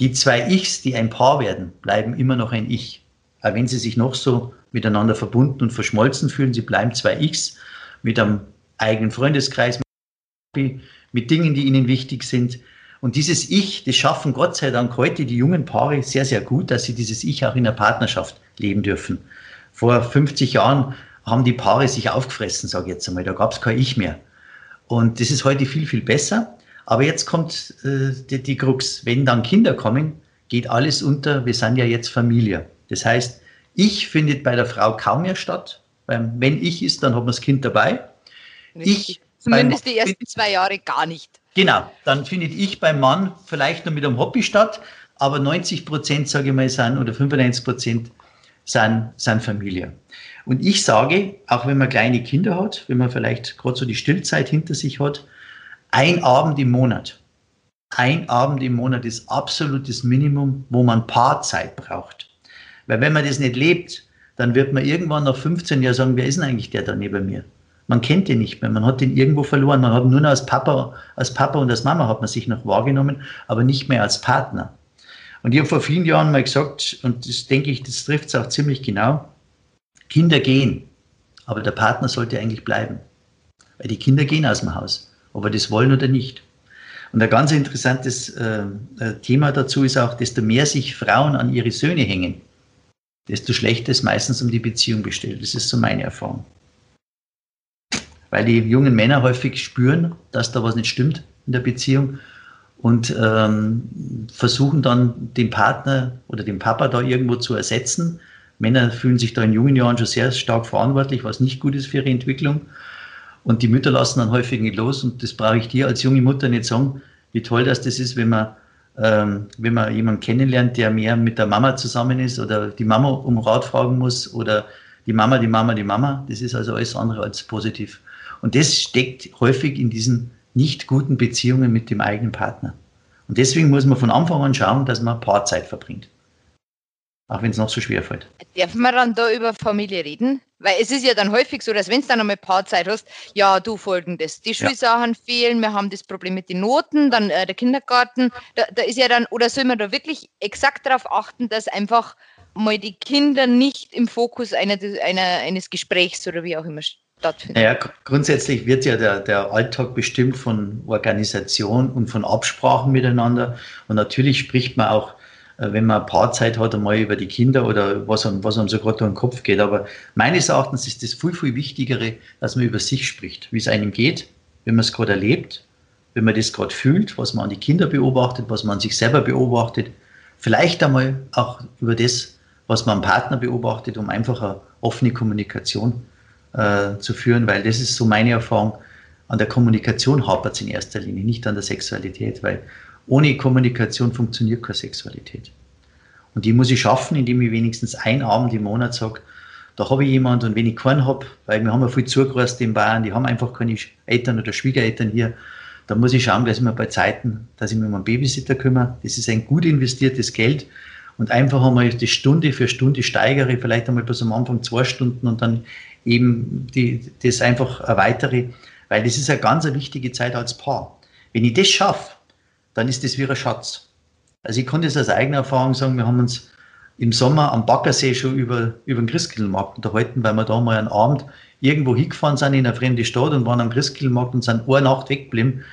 Die zwei Ichs, die ein Paar werden, bleiben immer noch ein Ich auch wenn sie sich noch so miteinander verbunden und verschmolzen fühlen, sie bleiben zwei X mit einem eigenen Freundeskreis, mit Dingen, die ihnen wichtig sind. Und dieses Ich, das schaffen Gott sei Dank heute die jungen Paare sehr, sehr gut, dass sie dieses Ich auch in der Partnerschaft leben dürfen. Vor 50 Jahren haben die Paare sich aufgefressen, sage ich jetzt einmal. Da gab es kein Ich mehr. Und das ist heute viel, viel besser. Aber jetzt kommt äh, die, die Krux. Wenn dann Kinder kommen, geht alles unter. Wir sind ja jetzt Familie. Das heißt, Ich findet bei der Frau kaum mehr statt. Weil wenn Ich ist, dann hat man das Kind dabei. Ich Zumindest die ersten zwei Jahre gar nicht. Genau, dann findet ich beim Mann vielleicht noch mit einem Hobby statt, aber 90 Prozent, sage ich mal, sind oder 95 Prozent sind, sind Familie. Und ich sage, auch wenn man kleine Kinder hat, wenn man vielleicht gerade so die Stillzeit hinter sich hat, ein Abend im Monat, ein Abend im Monat ist absolutes Minimum, wo man Paarzeit braucht. Weil wenn man das nicht lebt, dann wird man irgendwann nach 15 Jahren sagen, wer ist denn eigentlich der da neben mir? Man kennt ihn nicht mehr, man hat ihn irgendwo verloren, man hat nur noch als Papa, als Papa und als Mama hat man sich noch wahrgenommen, aber nicht mehr als Partner. Und ich habe vor vielen Jahren mal gesagt, und das denke ich, das trifft es auch ziemlich genau, Kinder gehen, aber der Partner sollte eigentlich bleiben. Weil die Kinder gehen aus dem Haus, ob wir das wollen oder nicht. Und ein ganz interessantes äh, äh Thema dazu ist auch, desto mehr sich Frauen an ihre Söhne hängen, desto schlechter ist meistens um die Beziehung bestellt. Das ist so meine Erfahrung weil die jungen Männer häufig spüren, dass da was nicht stimmt in der Beziehung und ähm, versuchen dann den Partner oder den Papa da irgendwo zu ersetzen. Männer fühlen sich da in jungen Jahren schon sehr stark verantwortlich, was nicht gut ist für ihre Entwicklung. Und die Mütter lassen dann häufig nicht los. Und das brauche ich dir als junge Mutter nicht sagen, wie toll das, das ist, wenn man, ähm, wenn man jemanden kennenlernt, der mehr mit der Mama zusammen ist oder die Mama um Rat fragen muss oder die Mama, die Mama, die Mama. Das ist also alles andere als positiv. Und das steckt häufig in diesen nicht guten Beziehungen mit dem eigenen Partner. Und deswegen muss man von Anfang an schauen, dass man Paarzeit verbringt. Auch wenn es noch so schwer fällt. Darf man dann da über Familie reden? Weil es ist ja dann häufig so, dass wenn du dann einmal Paarzeit hast, ja, du folgendes, die Schulsachen ja. fehlen, wir haben das Problem mit den Noten, dann äh, der Kindergarten, da, da ist ja dann, oder soll man da wirklich exakt darauf achten, dass einfach mal die Kinder nicht im Fokus einer, einer, eines Gesprächs oder wie auch immer stehen? stattfindet? Naja, grundsätzlich wird ja der, der Alltag bestimmt von Organisation und von Absprachen miteinander. Und natürlich spricht man auch, wenn man ein paar Zeit hat, einmal über die Kinder oder was einem, was einem so gerade durch den Kopf geht. Aber meines Erachtens ist das viel, viel Wichtigere, dass man über sich spricht, wie es einem geht, wenn man es gerade erlebt, wenn man das gerade fühlt, was man an die Kinder beobachtet, was man an sich selber beobachtet. Vielleicht einmal auch über das, was man am Partner beobachtet, um einfach eine offene Kommunikation äh, zu führen, weil das ist so meine Erfahrung. An der Kommunikation hapert es in erster Linie, nicht an der Sexualität, weil ohne Kommunikation funktioniert keine Sexualität. Und die muss ich schaffen, indem ich wenigstens einen Abend im Monat sage, da habe ich jemanden und wenn ich keinen habe, weil wir haben ja viel zugereist in Bayern, die haben einfach keine Eltern oder Schwiegereltern hier, dann muss ich schauen, dass ich mir bei Zeiten, dass ich mich um einen Babysitter kümmere. Das ist ein gut investiertes Geld und einfach einmal die Stunde für Stunde steigere, vielleicht einmal bis am Anfang zwei Stunden und dann eben die, das einfach erweitere, weil das ist eine ganz wichtige Zeit als Paar. Wenn ich das schaffe, dann ist das wie ein Schatz. Also ich konnte es aus eigener Erfahrung sagen, wir haben uns im Sommer am Baggersee schon über, über den Christkindlmarkt unterhalten, weil wir da mal einen Abend irgendwo hingefahren sind in eine fremde Stadt und waren am Christkindlmarkt und sind eine Nacht weggeblieben.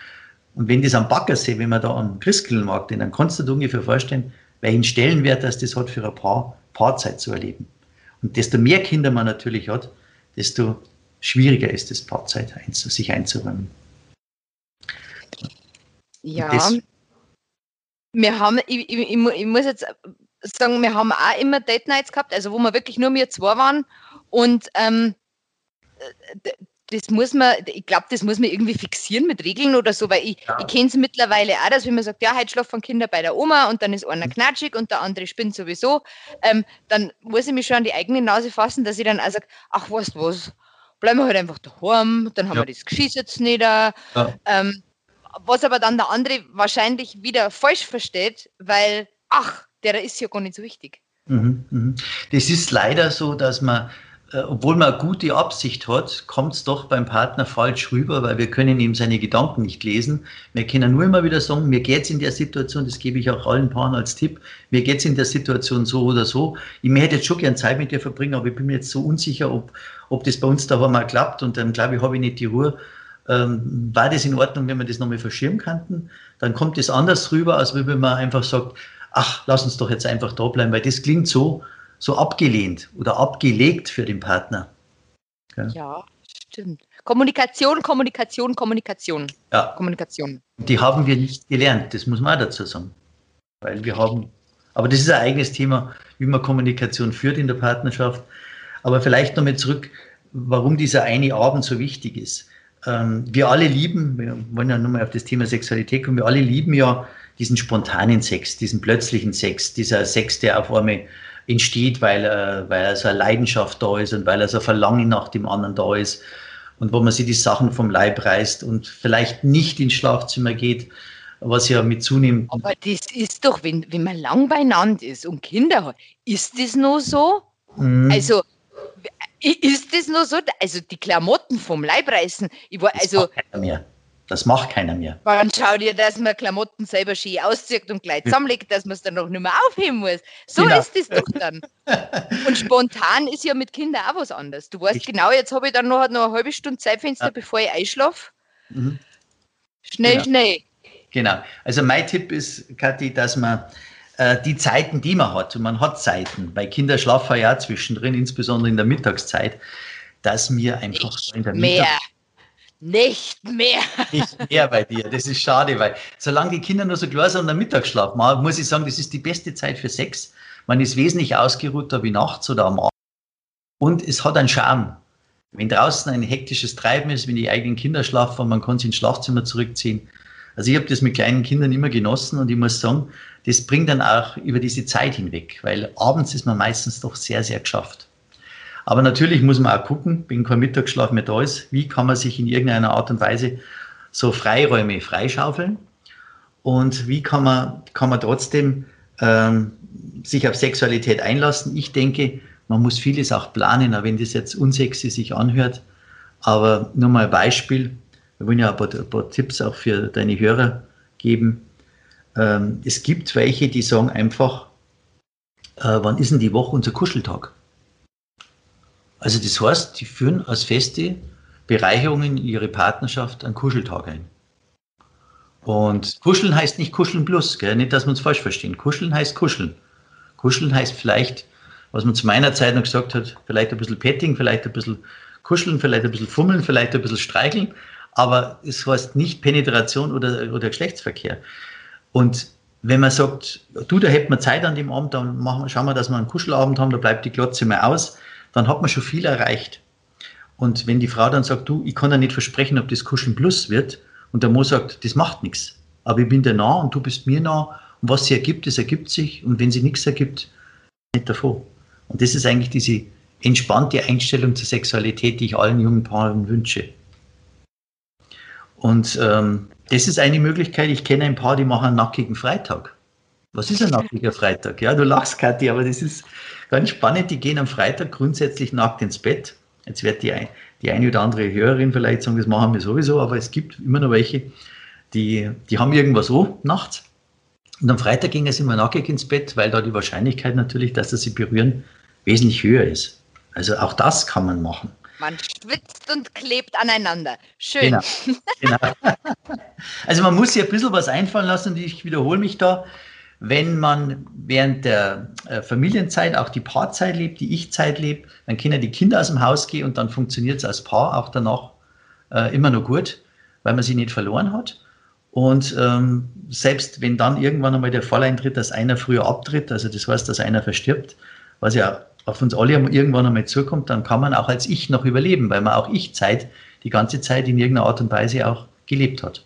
Und wenn das am Baggersee, wenn man da am Christkindlmarkt ist, dann kannst du dir ungefähr vorstellen, welchen Stellenwert das, das hat für ein Paar, Paarzeit zu erleben. Und desto mehr Kinder man natürlich hat, desto schwieriger ist es, Paarzeit sich einzuräumen. Ja, wir haben, ich, ich, ich, muss jetzt sagen, wir haben auch immer Date Nights gehabt, also wo wir wirklich nur wir zwei waren und ähm, das muss man, ich glaube, das muss man irgendwie fixieren mit Regeln oder so, weil ich, ja. ich kenne es mittlerweile auch, dass wenn man sagt, ja, heute schlafen Kinder bei der Oma und dann ist einer mhm. knatschig und der andere spinnt sowieso, ähm, dann muss ich mich schon an die eigene Nase fassen, dass ich dann auch sage, ach, weißt was, bleiben wir halt einfach daheim, dann haben ja. wir das Geschiss jetzt nicht. Ja. Ähm, was aber dann der andere wahrscheinlich wieder falsch versteht, weil, ach, der ist ja gar nicht so wichtig. Mhm, mhm. Das ist leider so, dass man äh, obwohl man gute Absicht hat, kommt es doch beim Partner falsch rüber, weil wir können ihm seine Gedanken nicht lesen. Wir können nur immer wieder sagen, mir geht es in der Situation, das gebe ich auch allen Paaren als Tipp, mir geht es in der Situation so oder so. Ich hätte jetzt schon gern Zeit mit dir verbringen, aber ich bin mir jetzt so unsicher, ob, ob das bei uns da mal klappt und dann glaube ich, habe ich nicht die Ruhe. Ähm, war das in Ordnung, wenn wir das nochmal verschirmen könnten? Dann kommt es anders rüber, als wenn man einfach sagt, ach, lass uns doch jetzt einfach da bleiben, weil das klingt so, so abgelehnt oder abgelegt für den Partner. Ja, ja stimmt. Kommunikation, Kommunikation, Kommunikation. Ja. Kommunikation. Die haben wir nicht gelernt, das muss man auch dazu sagen. Weil wir haben, aber das ist ein eigenes Thema, wie man Kommunikation führt in der Partnerschaft. Aber vielleicht nochmal zurück, warum dieser eine Abend so wichtig ist. Ähm, wir alle lieben, wir wollen ja nochmal auf das Thema Sexualität kommen, wir alle lieben ja diesen spontanen Sex, diesen plötzlichen Sex, dieser Sex, der auf einmal entsteht, weil, äh, weil so eine Leidenschaft da ist und weil er so ein Verlangen nach dem anderen da ist und wo man sich die Sachen vom Leib reißt und vielleicht nicht ins Schlafzimmer geht, was ja mit zunehmend. Aber das ist doch, wenn, wenn man lang beieinander ist und Kinder hat, ist das nur so? Mhm. Also, ist das nur so? Also, die Klamotten vom Leib reißen, ich war, also. Mehr. Das macht keiner mehr. Man schaut dir, dass man Klamotten selber schön auszieht und gleich zusammenlegt, dass man es dann noch nicht mehr aufheben muss. So genau. ist es doch dann. Und spontan ist ja mit Kindern auch was anderes. Du weißt ich genau, jetzt habe ich dann noch, noch eine halbe Stunde Zeitfenster, ja. bevor ich einschlafe. Mhm. Schnell, genau. schnell. Genau. Also mein Tipp ist, Kathi, dass man äh, die Zeiten, die man hat, und man hat Zeiten, bei Kindern schlafen ja zwischendrin, insbesondere in der Mittagszeit, dass mir einfach Nicht in der Mittagszeit nicht mehr. Nicht mehr bei dir. Das ist schade, weil solange die Kinder nur so klar sind und einen Mittagsschlaf machen, muss ich sagen, das ist die beste Zeit für Sex. Man ist wesentlich ausgeruhter wie nachts oder am Abend. Und es hat einen Charme. Wenn draußen ein hektisches Treiben ist, wenn die eigenen Kinder schlafen, man kann sich ins Schlafzimmer zurückziehen. Also ich habe das mit kleinen Kindern immer genossen und ich muss sagen, das bringt dann auch über diese Zeit hinweg, weil abends ist man meistens doch sehr, sehr geschafft. Aber natürlich muss man auch gucken, wenn kein Mittagsschlaf mehr da ist, wie kann man sich in irgendeiner Art und Weise so Freiräume freischaufeln und wie kann man, kann man trotzdem ähm, sich auf Sexualität einlassen. Ich denke, man muss vieles auch planen, auch wenn das jetzt unsexy sich anhört. Aber nur mal ein Beispiel. Wir wollen ja ein paar, ein paar Tipps auch für deine Hörer geben. Ähm, es gibt welche, die sagen einfach, äh, wann ist denn die Woche unser Kuscheltag? Also das heißt, die führen als feste Bereicherung in ihre Partnerschaft einen Kuscheltag ein. Und kuscheln heißt nicht kuscheln plus, gell? nicht, dass wir uns falsch verstehen. Kuscheln heißt kuscheln. Kuscheln heißt vielleicht, was man zu meiner Zeit noch gesagt hat, vielleicht ein bisschen Petting, vielleicht ein bisschen kuscheln, vielleicht ein bisschen fummeln, vielleicht ein bisschen streicheln, aber es heißt nicht Penetration oder, oder Geschlechtsverkehr. Und wenn man sagt, du, da hätten wir Zeit an dem Abend, dann machen, schauen wir, dass wir einen Kuschelabend haben, da bleibt die Glotze mal aus, dann hat man schon viel erreicht. Und wenn die Frau dann sagt, du, ich kann dir nicht versprechen, ob das Kuscheln Plus wird, und der Mann sagt, das macht nichts, aber ich bin dir nah und du bist mir nah, und was sie ergibt, das ergibt sich, und wenn sie nichts ergibt, nicht davon. Und das ist eigentlich diese entspannte Einstellung zur Sexualität, die ich allen jungen Paaren wünsche. Und ähm, das ist eine Möglichkeit. Ich kenne ein paar, die machen einen nackigen Freitag. Was ist ein nackiger Freitag? Ja, du lachst, Kathi, aber das ist ganz spannend. Die gehen am Freitag grundsätzlich nackt ins Bett. Jetzt wird die, ein, die eine oder andere Hörerin vielleicht sagen, das machen wir sowieso, aber es gibt immer noch welche, die, die haben irgendwas so nachts. Und am Freitag ging es immer nackig ins Bett, weil da die Wahrscheinlichkeit natürlich, dass sie berühren, wesentlich höher ist. Also auch das kann man machen. Man schwitzt und klebt aneinander. Schön. Genau. genau. Also man muss sich ein bisschen was einfallen lassen und ich wiederhole mich da wenn man während der äh, Familienzeit auch die Paarzeit lebt, die Ich-Zeit lebt, dann können die Kinder aus dem Haus gehen und dann funktioniert es als Paar auch danach äh, immer noch gut, weil man sie nicht verloren hat. Und ähm, selbst wenn dann irgendwann einmal der Fall eintritt, dass einer früher abtritt, also das heißt, dass einer verstirbt, was ja auf uns alle irgendwann einmal zukommt, dann kann man auch als Ich noch überleben, weil man auch Ich-Zeit die ganze Zeit in irgendeiner Art und Weise auch gelebt hat.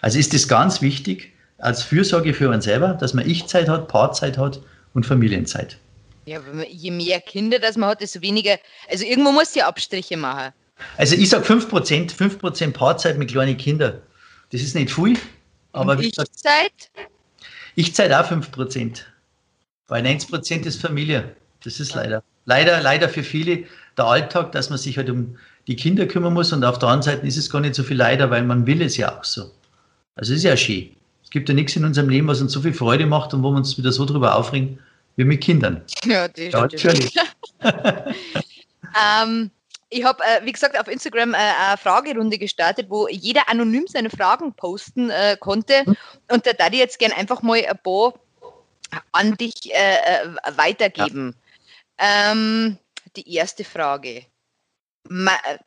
Also ist es ganz wichtig, als Fürsorge für uns selber, dass man Ich-Zeit hat, Paarzeit hat und Familienzeit. Ja, je mehr Kinder das man hat, desto weniger. Also irgendwo muss ja Abstriche machen. Also ich sage 5%, 5% Paarzeit mit kleinen Kindern. Das ist nicht viel. Aber und Ich-Zeit? Ich-Zeit auch 5%. Weil 90% ist Familie. Das ist leider. Leider, leider für viele der Alltag, dass man sich halt um die Kinder kümmern muss und auf der anderen Seite ist es gar nicht so viel leider, weil man will es ja auch so. Also es ist ja schön. Es gibt ja nichts in unserem Leben, was uns so viel Freude macht und wo wir uns wieder so drüber aufregen wie mit Kindern. Ja, das ja, natürlich. ähm, ich habe, äh, wie gesagt, auf Instagram äh, eine Fragerunde gestartet, wo jeder anonym seine Fragen posten äh, konnte. Mhm. Und da darf ich jetzt gerne einfach mal ein paar an dich äh, äh, weitergeben. Ja. Ähm, die erste Frage. Ma, äh,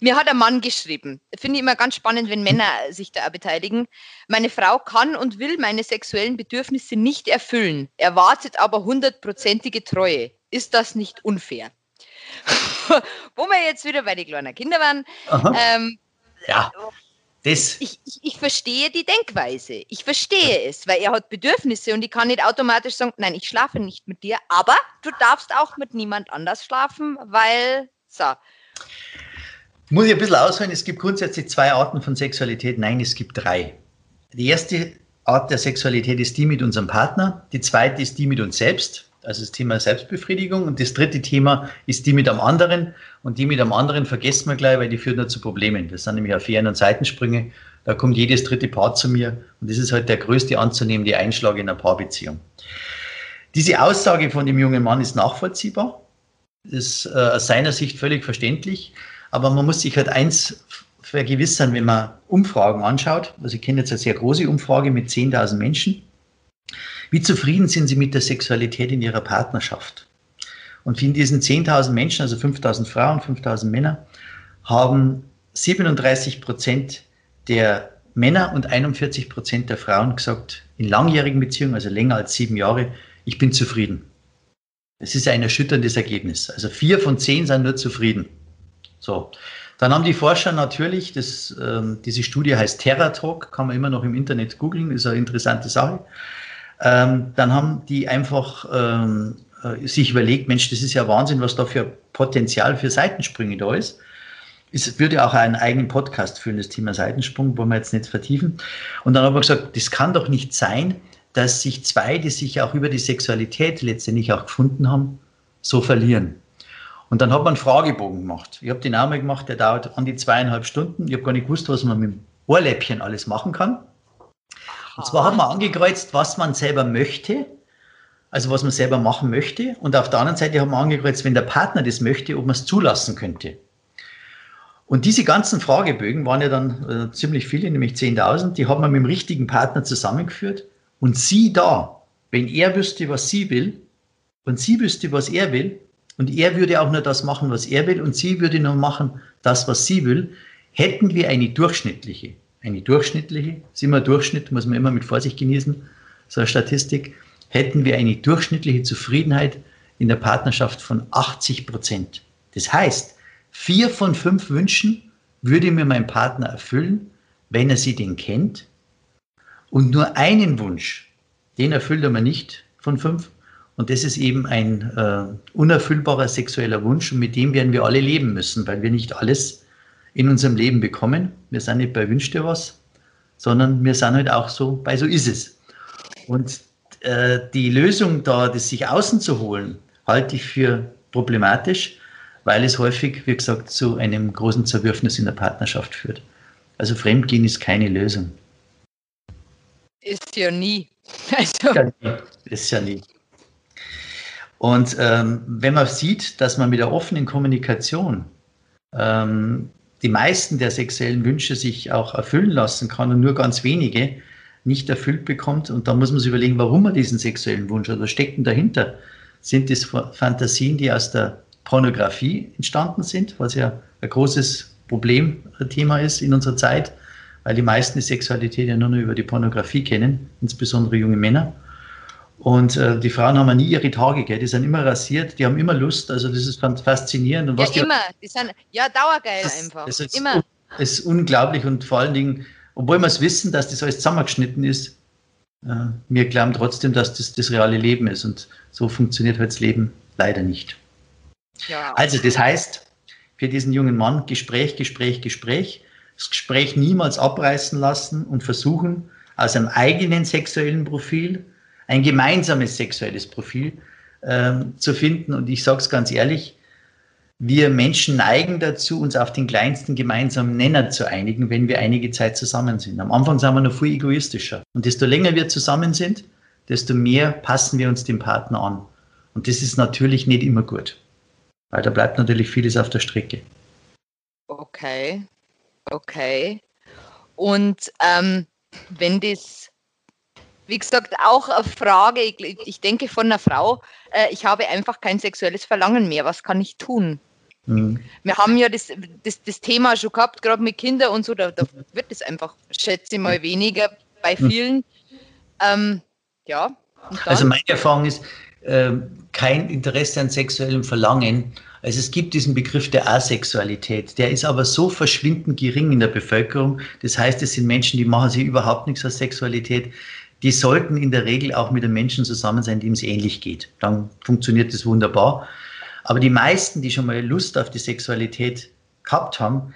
mir hat ein Mann geschrieben, finde ich immer ganz spannend, wenn Männer sich da beteiligen. Meine Frau kann und will meine sexuellen Bedürfnisse nicht erfüllen, erwartet aber hundertprozentige Treue. Ist das nicht unfair? Wo wir jetzt wieder bei den kleinen Kindern waren. Ähm, ja. Das. Ich, ich, ich, verstehe die Denkweise. Ich verstehe es, weil er hat Bedürfnisse und ich kann nicht automatisch sagen, nein, ich schlafe nicht mit dir, aber du darfst auch mit niemand anders schlafen, weil so. Muss ich ein bisschen ausholen, es gibt grundsätzlich zwei Arten von Sexualität. Nein, es gibt drei. Die erste Art der Sexualität ist die mit unserem Partner, die zweite ist die mit uns selbst also das Thema Selbstbefriedigung. Und das dritte Thema ist die mit am anderen. Und die mit am anderen vergessen wir gleich, weil die führt nur zu Problemen. Das sind nämlich Affären und Seitensprünge. Da kommt jedes dritte Paar zu mir. Und das ist halt der größte anzunehmende Einschlag in einer Paarbeziehung. Diese Aussage von dem jungen Mann ist nachvollziehbar. Ist äh, aus seiner Sicht völlig verständlich. Aber man muss sich halt eins vergewissern, wenn man Umfragen anschaut. Also ich kenne jetzt eine sehr große Umfrage mit 10.000 Menschen wie zufrieden sind Sie mit der Sexualität in Ihrer Partnerschaft? Und von diesen 10.000 Menschen, also 5.000 Frauen, 5.000 Männer, haben 37 Prozent der Männer und 41 Prozent der Frauen gesagt, in langjährigen Beziehungen, also länger als sieben Jahre, ich bin zufrieden. Es ist ein erschütterndes Ergebnis. Also vier von zehn sind nur zufrieden. So. Dann haben die Forscher natürlich, das, ähm, diese Studie heißt TerraTalk, kann man immer noch im Internet googeln, ist eine interessante Sache ähm, dann haben die einfach ähm, äh, sich überlegt, Mensch, das ist ja Wahnsinn, was da für Potenzial für Seitensprünge da ist. Es würde auch einen eigenen Podcast füllen, das Thema Seitensprung, wollen wir jetzt nicht vertiefen. Und dann haben wir gesagt, das kann doch nicht sein, dass sich zwei, die sich auch über die Sexualität letztendlich auch gefunden haben, so verlieren. Und dann hat man einen Fragebogen gemacht. Ich habe den mal gemacht, der dauert an die zweieinhalb Stunden. Ich habe gar nicht gewusst, was man mit dem Ohrläppchen alles machen kann. Und zwar hat man angekreuzt, was man selber möchte, also was man selber machen möchte. Und auf der anderen Seite hat man angekreuzt, wenn der Partner das möchte, ob man es zulassen könnte. Und diese ganzen Fragebögen waren ja dann äh, ziemlich viele, nämlich 10.000, die hat man mit dem richtigen Partner zusammengeführt. Und sie da, wenn er wüsste, was sie will, und sie wüsste, was er will, und er würde auch nur das machen, was er will, und sie würde nur machen, das, was sie will, hätten wir eine durchschnittliche eine durchschnittliche, ist immer Durchschnitt, muss man immer mit Vorsicht genießen, so eine Statistik, hätten wir eine durchschnittliche Zufriedenheit in der Partnerschaft von 80 Prozent. Das heißt, vier von fünf Wünschen würde mir mein Partner erfüllen, wenn er sie denn kennt. Und nur einen Wunsch, den erfüllt er mir nicht von fünf. Und das ist eben ein äh, unerfüllbarer sexueller Wunsch. Und mit dem werden wir alle leben müssen, weil wir nicht alles in unserem Leben bekommen. Wir sind nicht bei Wünsch dir was, sondern wir sind halt auch so bei so ist es. Und äh, die Lösung da, das sich außen zu holen, halte ich für problematisch, weil es häufig, wie gesagt, zu einem großen Zerwürfnis in der Partnerschaft führt. Also Fremdgehen ist keine Lösung. Ist ja nie. Also. Ja. Ist ja nie. Und ähm, wenn man sieht, dass man mit der offenen Kommunikation ähm, die meisten der sexuellen Wünsche sich auch erfüllen lassen kann und nur ganz wenige nicht erfüllt bekommt. Und da muss man sich überlegen, warum man diesen sexuellen Wunsch hat. Was steckt denn dahinter? Sind das Fantasien, die aus der Pornografie entstanden sind, was ja ein großes Problemthema ist in unserer Zeit, weil die meisten die Sexualität ja nur noch über die Pornografie kennen, insbesondere junge Männer. Und äh, die Frauen haben ja nie ihre Tage, gell? die sind immer rasiert, die haben immer Lust, also das ist ganz faszinierend. Und was ja, immer, die sind ja dauergeil das, einfach. Das ist immer. Das ist unglaublich und vor allen Dingen, obwohl wir es wissen, dass das alles zusammengeschnitten ist, äh, wir glauben trotzdem, dass das das reale Leben ist und so funktioniert halt das Leben leider nicht. Ja. Also das heißt, für diesen jungen Mann Gespräch, Gespräch, Gespräch, das Gespräch niemals abreißen lassen und versuchen, aus einem eigenen sexuellen Profil ein gemeinsames sexuelles Profil ähm, zu finden. Und ich sage es ganz ehrlich, wir Menschen neigen dazu, uns auf den kleinsten gemeinsamen Nenner zu einigen, wenn wir einige Zeit zusammen sind. Am Anfang sind wir noch viel egoistischer. Und desto länger wir zusammen sind, desto mehr passen wir uns dem Partner an. Und das ist natürlich nicht immer gut. Weil da bleibt natürlich vieles auf der Strecke. Okay, okay. Und ähm, wenn das, wie gesagt, auch eine Frage, ich, ich denke von einer Frau, äh, ich habe einfach kein sexuelles Verlangen mehr, was kann ich tun? Mhm. Wir haben ja das, das, das Thema schon gehabt, gerade mit Kindern und so, da, da wird es einfach, schätze ich mal, weniger bei mhm. vielen. Mhm. Ähm, ja. Also meine Erfahrung ist, äh, kein Interesse an sexuellem Verlangen. Also es gibt diesen Begriff der Asexualität, der ist aber so verschwindend gering in der Bevölkerung. Das heißt, es sind Menschen, die machen sich überhaupt nichts aus Sexualität. Die sollten in der Regel auch mit den Menschen zusammen sein, dem es ähnlich geht. Dann funktioniert das wunderbar. Aber die meisten, die schon mal Lust auf die Sexualität gehabt haben,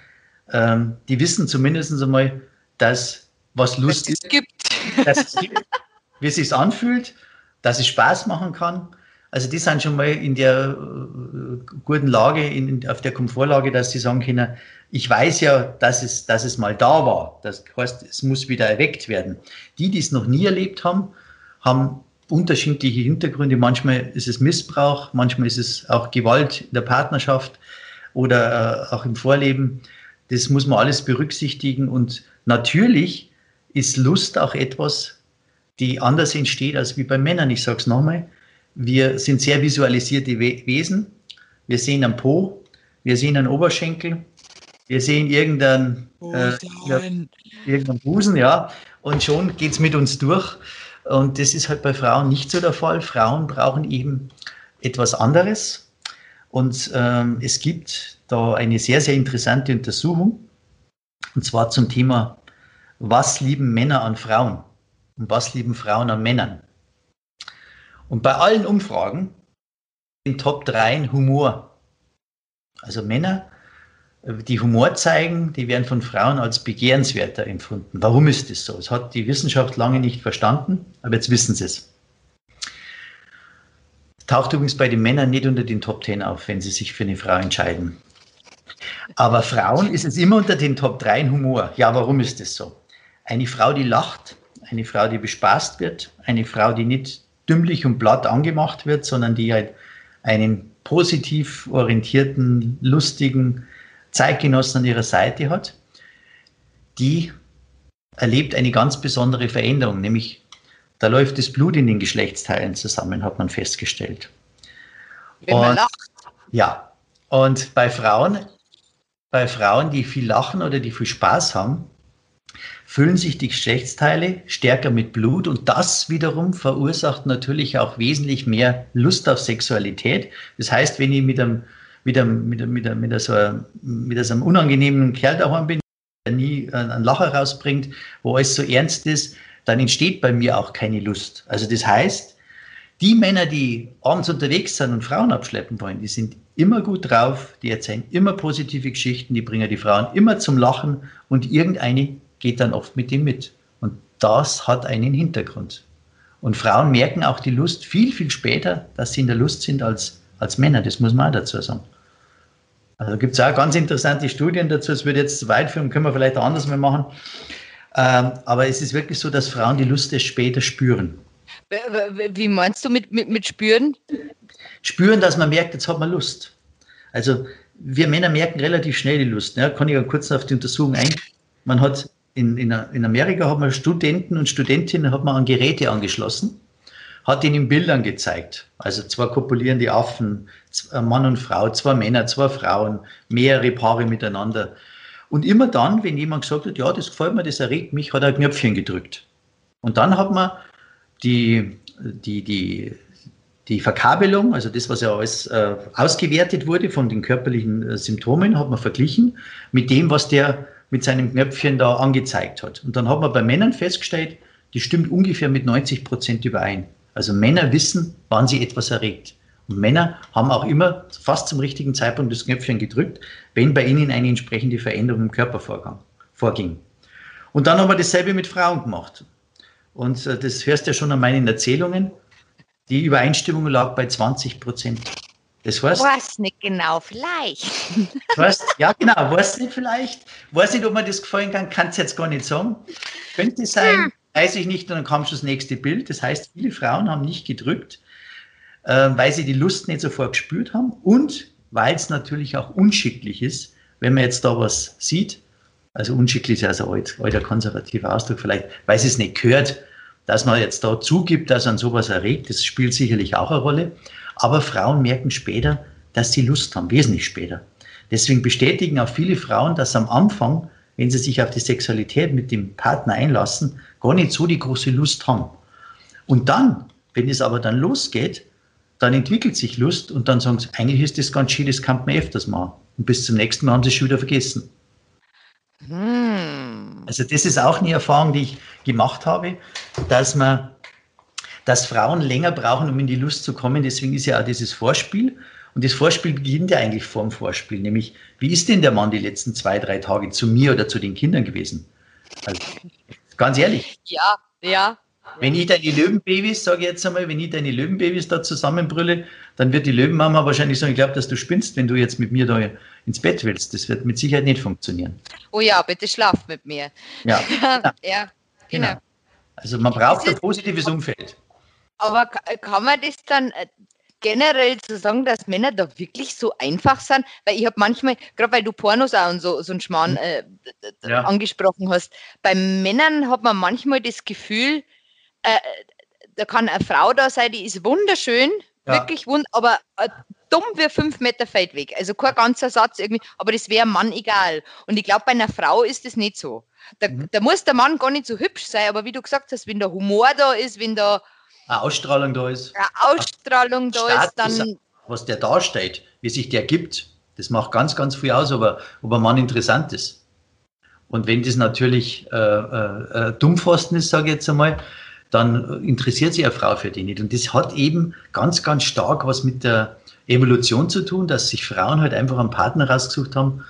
ähm, die wissen zumindest einmal, dass was Lust ist, gibt. Dass es gibt, wie es sich anfühlt, dass es Spaß machen kann. Also die sind schon mal in der äh, guten Lage, in, auf der Komfortlage, dass sie sagen können, ich weiß ja, dass es, dass es mal da war. Das heißt, es muss wieder erweckt werden. Die, die es noch nie erlebt haben, haben unterschiedliche Hintergründe. Manchmal ist es Missbrauch, manchmal ist es auch Gewalt in der Partnerschaft oder äh, auch im Vorleben. Das muss man alles berücksichtigen. Und natürlich ist Lust auch etwas, die anders entsteht als wie bei Männern. Ich sage es nochmal. Wir sind sehr visualisierte Wesen. Wir sehen einen Po, wir sehen einen Oberschenkel, wir sehen irgendeinen, äh, irgendeinen Busen, ja, und schon geht es mit uns durch. Und das ist halt bei Frauen nicht so der Fall. Frauen brauchen eben etwas anderes. Und ähm, es gibt da eine sehr, sehr interessante Untersuchung, und zwar zum Thema, was lieben Männer an Frauen und was lieben Frauen an Männern. Und bei allen Umfragen in Top 3 Humor. Also Männer die Humor zeigen, die werden von Frauen als begehrenswerter empfunden. Warum ist das so? Das hat die Wissenschaft lange nicht verstanden, aber jetzt wissen sie es. Taucht übrigens bei den Männern nicht unter den Top 10 auf, wenn sie sich für eine Frau entscheiden. Aber Frauen ist es immer unter den Top 3 in Humor. Ja, warum ist das so? Eine Frau, die lacht, eine Frau, die bespaßt wird, eine Frau, die nicht dümmlich und blatt angemacht wird, sondern die halt einen positiv orientierten, lustigen, Zeitgenossen an ihrer Seite hat, die erlebt eine ganz besondere Veränderung, nämlich da läuft das Blut in den Geschlechtsteilen zusammen, hat man festgestellt. Wenn man lacht. Ja, und bei Frauen, bei Frauen, die viel lachen oder die viel Spaß haben, füllen sich die Geschlechtsteile stärker mit Blut und das wiederum verursacht natürlich auch wesentlich mehr Lust auf Sexualität. Das heißt, wenn ich mit einem mit einem, mit, mit, mit, so, mit so einem unangenehmen Kerl daheim bin, der nie einen Lacher rausbringt, wo alles so ernst ist, dann entsteht bei mir auch keine Lust. Also das heißt, die Männer, die abends unterwegs sind und Frauen abschleppen wollen, die sind immer gut drauf, die erzählen immer positive Geschichten, die bringen die Frauen immer zum Lachen und irgendeine geht dann oft mit dem mit. Und das hat einen Hintergrund. Und Frauen merken auch die Lust viel, viel später, dass sie in der Lust sind als, als Männer. Das muss man auch dazu sagen. Also gibt es auch ganz interessante Studien dazu. Es würde jetzt zu weit führen, können wir vielleicht anders mal machen. Ähm, aber es ist wirklich so, dass Frauen die Lust erst später spüren. Wie meinst du mit, mit, mit spüren? Spüren, dass man merkt, jetzt hat man Lust. Also wir Männer merken relativ schnell die Lust. Ja, kann ich ja kurz auf die Untersuchung eingehen. Man hat in, in, in Amerika hat man Studenten und Studentinnen hat man an Geräte angeschlossen hat ihnen Bildern gezeigt. Also zwei kopulierende Affen, Mann und Frau, zwei Männer, zwei Frauen, mehrere Paare miteinander. Und immer dann, wenn jemand gesagt hat, ja, das gefällt mir, das erregt mich, hat er ein Knöpfchen gedrückt. Und dann hat man die, die, die, die Verkabelung, also das, was ja alles äh, ausgewertet wurde von den körperlichen äh, Symptomen, hat man verglichen mit dem, was der mit seinem Knöpfchen da angezeigt hat. Und dann hat man bei Männern festgestellt, die stimmt ungefähr mit 90 Prozent überein. Also Männer wissen, wann sie etwas erregt. Und Männer haben auch immer fast zum richtigen Zeitpunkt das Knöpfchen gedrückt, wenn bei ihnen eine entsprechende Veränderung im Körper vorging. Und dann haben wir dasselbe mit Frauen gemacht. Und äh, das hörst du ja schon an meinen Erzählungen. Die Übereinstimmung lag bei 20 Prozent. Das heißt. Weiß nicht genau, vielleicht. Weißt, ja, genau, weiß nicht vielleicht. Weiß nicht, ob mir das gefallen kann, kann es jetzt gar nicht sagen. Könnte sein. Hm weiß ich nicht, und dann kam schon das nächste Bild. Das heißt, viele Frauen haben nicht gedrückt, äh, weil sie die Lust nicht sofort gespürt haben und weil es natürlich auch unschicklich ist, wenn man jetzt da was sieht. Also unschicklich ist ja so ein alter konservativer Ausdruck vielleicht, weil es nicht gehört, dass man jetzt da zugibt, dass man sowas erregt. Das spielt sicherlich auch eine Rolle. Aber Frauen merken später, dass sie Lust haben, wesentlich später. Deswegen bestätigen auch viele Frauen, dass am Anfang, wenn sie sich auf die Sexualität mit dem Partner einlassen, gar nicht so die große Lust haben. Und dann, wenn es aber dann losgeht, dann entwickelt sich Lust und dann sagen sie, eigentlich ist das ganz schön, das kann man öfters machen. Und bis zum nächsten Mal haben sie es schon wieder vergessen. Hm. Also das ist auch eine Erfahrung, die ich gemacht habe, dass man, dass Frauen länger brauchen, um in die Lust zu kommen. Deswegen ist ja auch dieses Vorspiel. Und das Vorspiel beginnt ja eigentlich vor dem Vorspiel, nämlich wie ist denn der Mann die letzten zwei, drei Tage zu mir oder zu den Kindern gewesen? Also, ganz ehrlich. Ja, ja. Wenn ich deine Löwenbabys, sage ich jetzt einmal, wenn ich deine Löwenbabys da zusammenbrülle, dann wird die Löwenmama wahrscheinlich sagen, ich glaube, dass du spinnst, wenn du jetzt mit mir da ins Bett willst. Das wird mit Sicherheit nicht funktionieren. Oh ja, bitte schlaf mit mir. Ja, ja genau. genau. Also man braucht ein positives Umfeld. Aber kann man das dann äh, generell zu sagen, dass Männer da wirklich so einfach sind? Weil ich habe manchmal, gerade weil du Pornos auch und so, so einen Schmarrn mhm. äh, ja. angesprochen hast, bei Männern hat man manchmal das Gefühl, äh, da kann eine Frau da sein, die ist wunderschön, ja. wirklich wunderschön, aber äh, dumm wie fünf Meter fällt weg. Also kein ganzer Satz irgendwie, aber das wäre Mann egal. Und ich glaube, bei einer Frau ist das nicht so. Da, mhm. da, muss der Mann gar nicht so hübsch sein, aber wie du gesagt hast, wenn der Humor da ist, wenn da eine Ausstrahlung da ist, eine Ausstrahlung da ist, dann. Was der darstellt, wie sich der gibt, das macht ganz, ganz viel aus, aber ob ein Mann interessant ist. Und wenn das natürlich äh, äh, äh Dummpfosten ist, sage ich jetzt einmal, dann interessiert sich eine Frau für die nicht. Und das hat eben ganz, ganz stark was mit der Evolution zu tun, dass sich Frauen halt einfach einen Partner rausgesucht haben,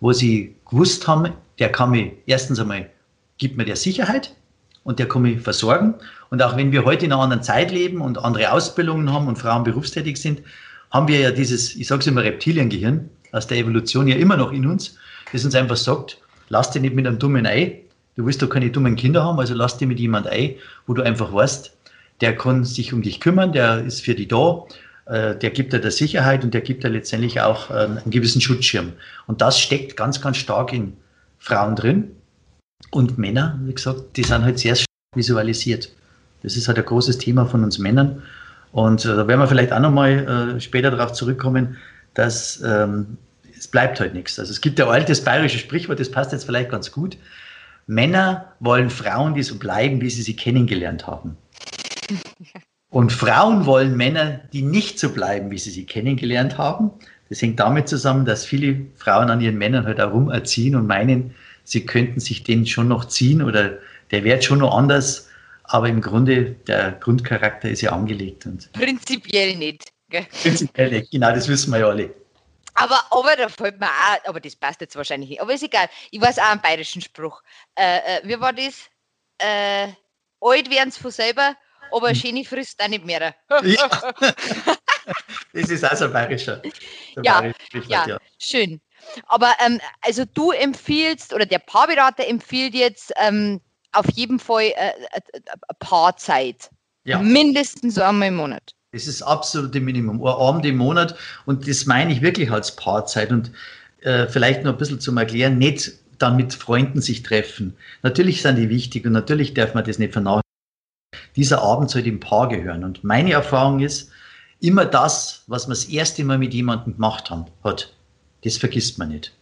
wo sie gewusst haben, der kann mich erstens einmal, gibt mir der Sicherheit und der kann mich versorgen. Und auch wenn wir heute in einer anderen Zeit leben und andere Ausbildungen haben und Frauen berufstätig sind, haben wir ja dieses, ich sage es immer, Reptiliengehirn aus der Evolution ja immer noch in uns, das uns einfach sagt, lass dich nicht mit einem dummen Ei Du willst doch keine dummen Kinder haben, also lass dir mit jemand ein, wo du einfach weißt, der kann sich um dich kümmern, der ist für dich da, äh, der gibt dir der Sicherheit und der gibt dir letztendlich auch äh, einen gewissen Schutzschirm. Und das steckt ganz, ganz stark in Frauen drin. Und Männer, wie gesagt, die sind halt sehr visualisiert. Das ist halt ein großes Thema von uns Männern. Und äh, da werden wir vielleicht auch nochmal später darauf zurückkommen, dass ähm, es bleibt halt nichts. Also es gibt ja ein altes bayerisches Sprichwort, das passt jetzt vielleicht ganz gut. Männer wollen Frauen, die so bleiben, wie sie sie kennengelernt haben. Und Frauen wollen Männer, die nicht so bleiben, wie sie sie kennengelernt haben. Das hängt damit zusammen, dass viele Frauen an ihren Männern halt auch rumerziehen und meinen, sie könnten sich den schon noch ziehen oder der wird schon noch anders. Aber im Grunde, der Grundcharakter ist ja angelegt. Und Prinzipiell nicht. Gell? Prinzipiell nicht, genau, das wissen wir ja alle. Aber, aber da fällt mir auch, aber das passt jetzt wahrscheinlich nicht. Aber ist egal. Ich weiß auch einen bayerischen Spruch. Äh, äh, wie war das? Äh, alt werden sie von selber, aber hm. schöne frisst auch nicht mehr. Ja. das ist auch so ein bayerischer. Ja, bayerische ja, ja, schön. Aber ähm, also du empfiehlst oder der Paarberater empfiehlt jetzt ähm, auf jeden Fall äh, äh, äh Paarzeit. Ja. Mindestens einmal im Monat. Das ist das absolute Minimum. Ein Abend im Monat und das meine ich wirklich als Paarzeit und äh, vielleicht noch ein bisschen zum Erklären, nicht dann mit Freunden sich treffen. Natürlich sind die wichtig und natürlich darf man das nicht vernachlässigen. Dieser Abend soll dem Paar gehören. Und meine Erfahrung ist, immer das, was man das erste Mal mit jemandem gemacht haben, hat, das vergisst man nicht.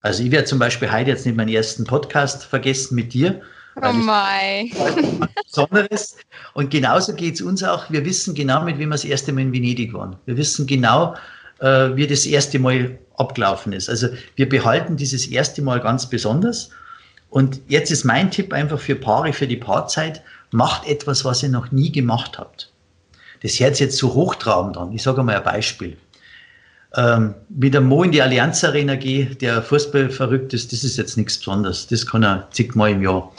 Also ich werde zum Beispiel heute jetzt nicht meinen ersten Podcast vergessen mit dir, Oh mein. Besonderes. Und genauso geht es uns auch. Wir wissen genau, mit wem wir das erste Mal in Venedig waren. Wir wissen genau, äh, wie das erste Mal abgelaufen ist. Also wir behalten dieses erste Mal ganz besonders. Und jetzt ist mein Tipp einfach für Paare, für die Paarzeit, macht etwas, was ihr noch nie gemacht habt. Das hört jetzt so hochtrabend an. Ich sage mal ein Beispiel. Ähm, mit einem Mo in die Allianz Arena gehe, der Fußball verrückt ist, das ist jetzt nichts Besonderes. Das kann er zigmal im Jahr.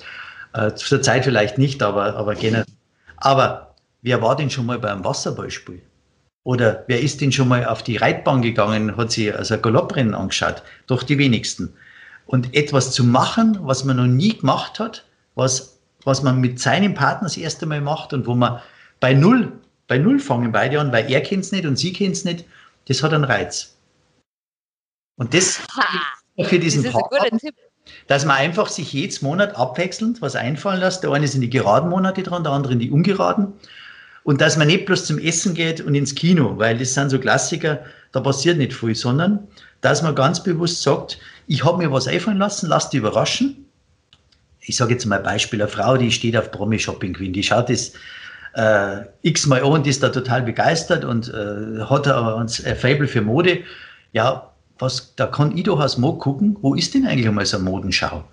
Äh, zur Zeit vielleicht nicht, aber, aber generell. Aber wer war denn schon mal beim Wasserballspiel? Oder wer ist denn schon mal auf die Reitbahn gegangen, hat sich also ein Galopprennen angeschaut? Doch die wenigsten. Und etwas zu machen, was man noch nie gemacht hat, was, was man mit seinem Partner das erste Mal macht und wo man bei Null, bei Null fangen beide an, weil er kennt es nicht und sie kennt es nicht, das hat einen Reiz. Und das ha, für diesen das Partner, dass man einfach sich jedes Monat abwechselnd was einfallen lässt. Der eine in die geraden Monate dran, der andere in die ungeraden. Und dass man nicht bloß zum Essen geht und ins Kino, weil das sind so Klassiker, da passiert nicht viel, sondern dass man ganz bewusst sagt, ich habe mir was einfallen lassen, lass dich überraschen. Ich sage jetzt mal ein Beispiel, eine Frau, die steht auf Promi-Shopping Queen, die schaut das äh, x-mal an und ist da total begeistert und äh, hat aber ein Fable für Mode. Ja, was, da kann ich doch als Mod gucken, wo ist denn eigentlich einmal so eine Modenschau?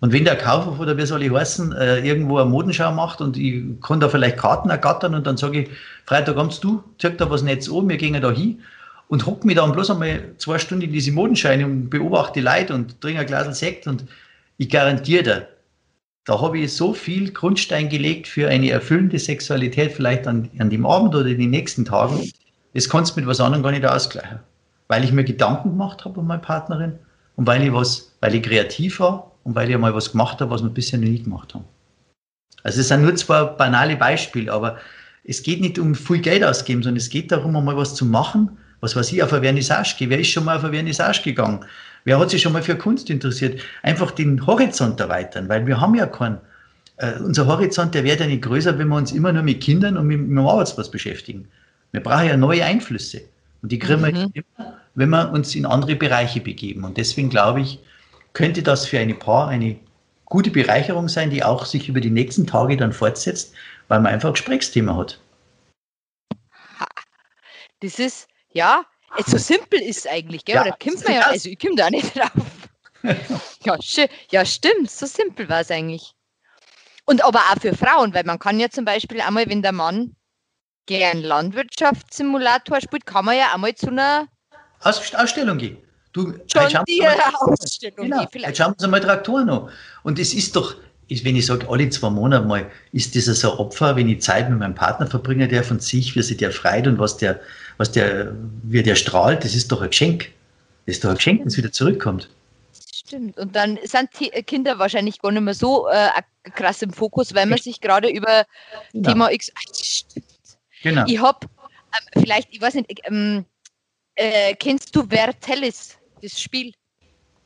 Und wenn der Kaufhof oder wie soll ich heißen, äh, irgendwo eine Modenschau macht und ich kann da vielleicht Karten ergattern und dann sage ich, Freitag kommst du, zeig da was Netz um, wir gehen da hin und hock mich dann bloß einmal zwei Stunden in diese Modenscheine und beobachte die Leute und trinke ein Glas Sekt und ich garantiere dir, da habe ich so viel Grundstein gelegt für eine erfüllende Sexualität, vielleicht an, an dem Abend oder in den nächsten Tagen. Das kannst du mit was anderem gar nicht ausgleichen. Weil ich mir Gedanken gemacht habe um meine Partnerin und weil ich was, weil ich kreativ war und weil ich einmal was gemacht habe, was wir bisher noch nie gemacht haben. Also es sind nur zwei banale Beispiele, aber es geht nicht um viel Geld ausgeben, sondern es geht darum, einmal was zu machen, was weiß ich, auf eine Vernissage gehe. Wer ist schon mal auf eine Vernissage gegangen? Wer hat sich schon mal für Kunst interessiert? Einfach den Horizont erweitern, weil wir haben ja keinen. Äh, unser Horizont, der wird ja nicht größer, wenn wir uns immer nur mit Kindern und mit, mit dem Arbeitsplatz beschäftigen. Wir brauchen ja neue Einflüsse. Und die kriegen mhm. wir immer, wenn wir uns in andere Bereiche begeben. Und deswegen glaube ich, könnte das für eine Paar eine gute Bereicherung sein, die auch sich über die nächsten Tage dann fortsetzt, weil man einfach ein Gesprächsthema hat. Das ist, ja, es so simpel ist eigentlich, gell? Ja, Oder kommt man ja, also ich komme da nicht drauf. ja, ja, stimmt, so simpel war es eigentlich. Und aber auch für Frauen, weil man kann ja zum Beispiel einmal, wenn der Mann gern Landwirtschaftssimulator spielt, kann man ja einmal zu einer Aus Ausstellung gehen. Du, Schon die Ausstellung genau, gehen, Jetzt schauen Sie mal Traktoren an. Und es ist doch, wenn ich sage, alle zwei Monate mal, ist das so ein Opfer, wenn ich Zeit mit meinem Partner verbringe, der von sich, wie sich der freut und was der, was der, wie der strahlt, das ist doch ein Geschenk. Das ist doch ein Geschenk, wenn es wieder zurückkommt. Stimmt. Und dann sind die Kinder wahrscheinlich gar nicht mehr so äh, krass im Fokus, weil man sich gerade über genau. Thema X. Ach, stimmt. Genau. Ich habe ähm, vielleicht, ich weiß nicht, ähm, äh, kennst du Vertellis, das Spiel?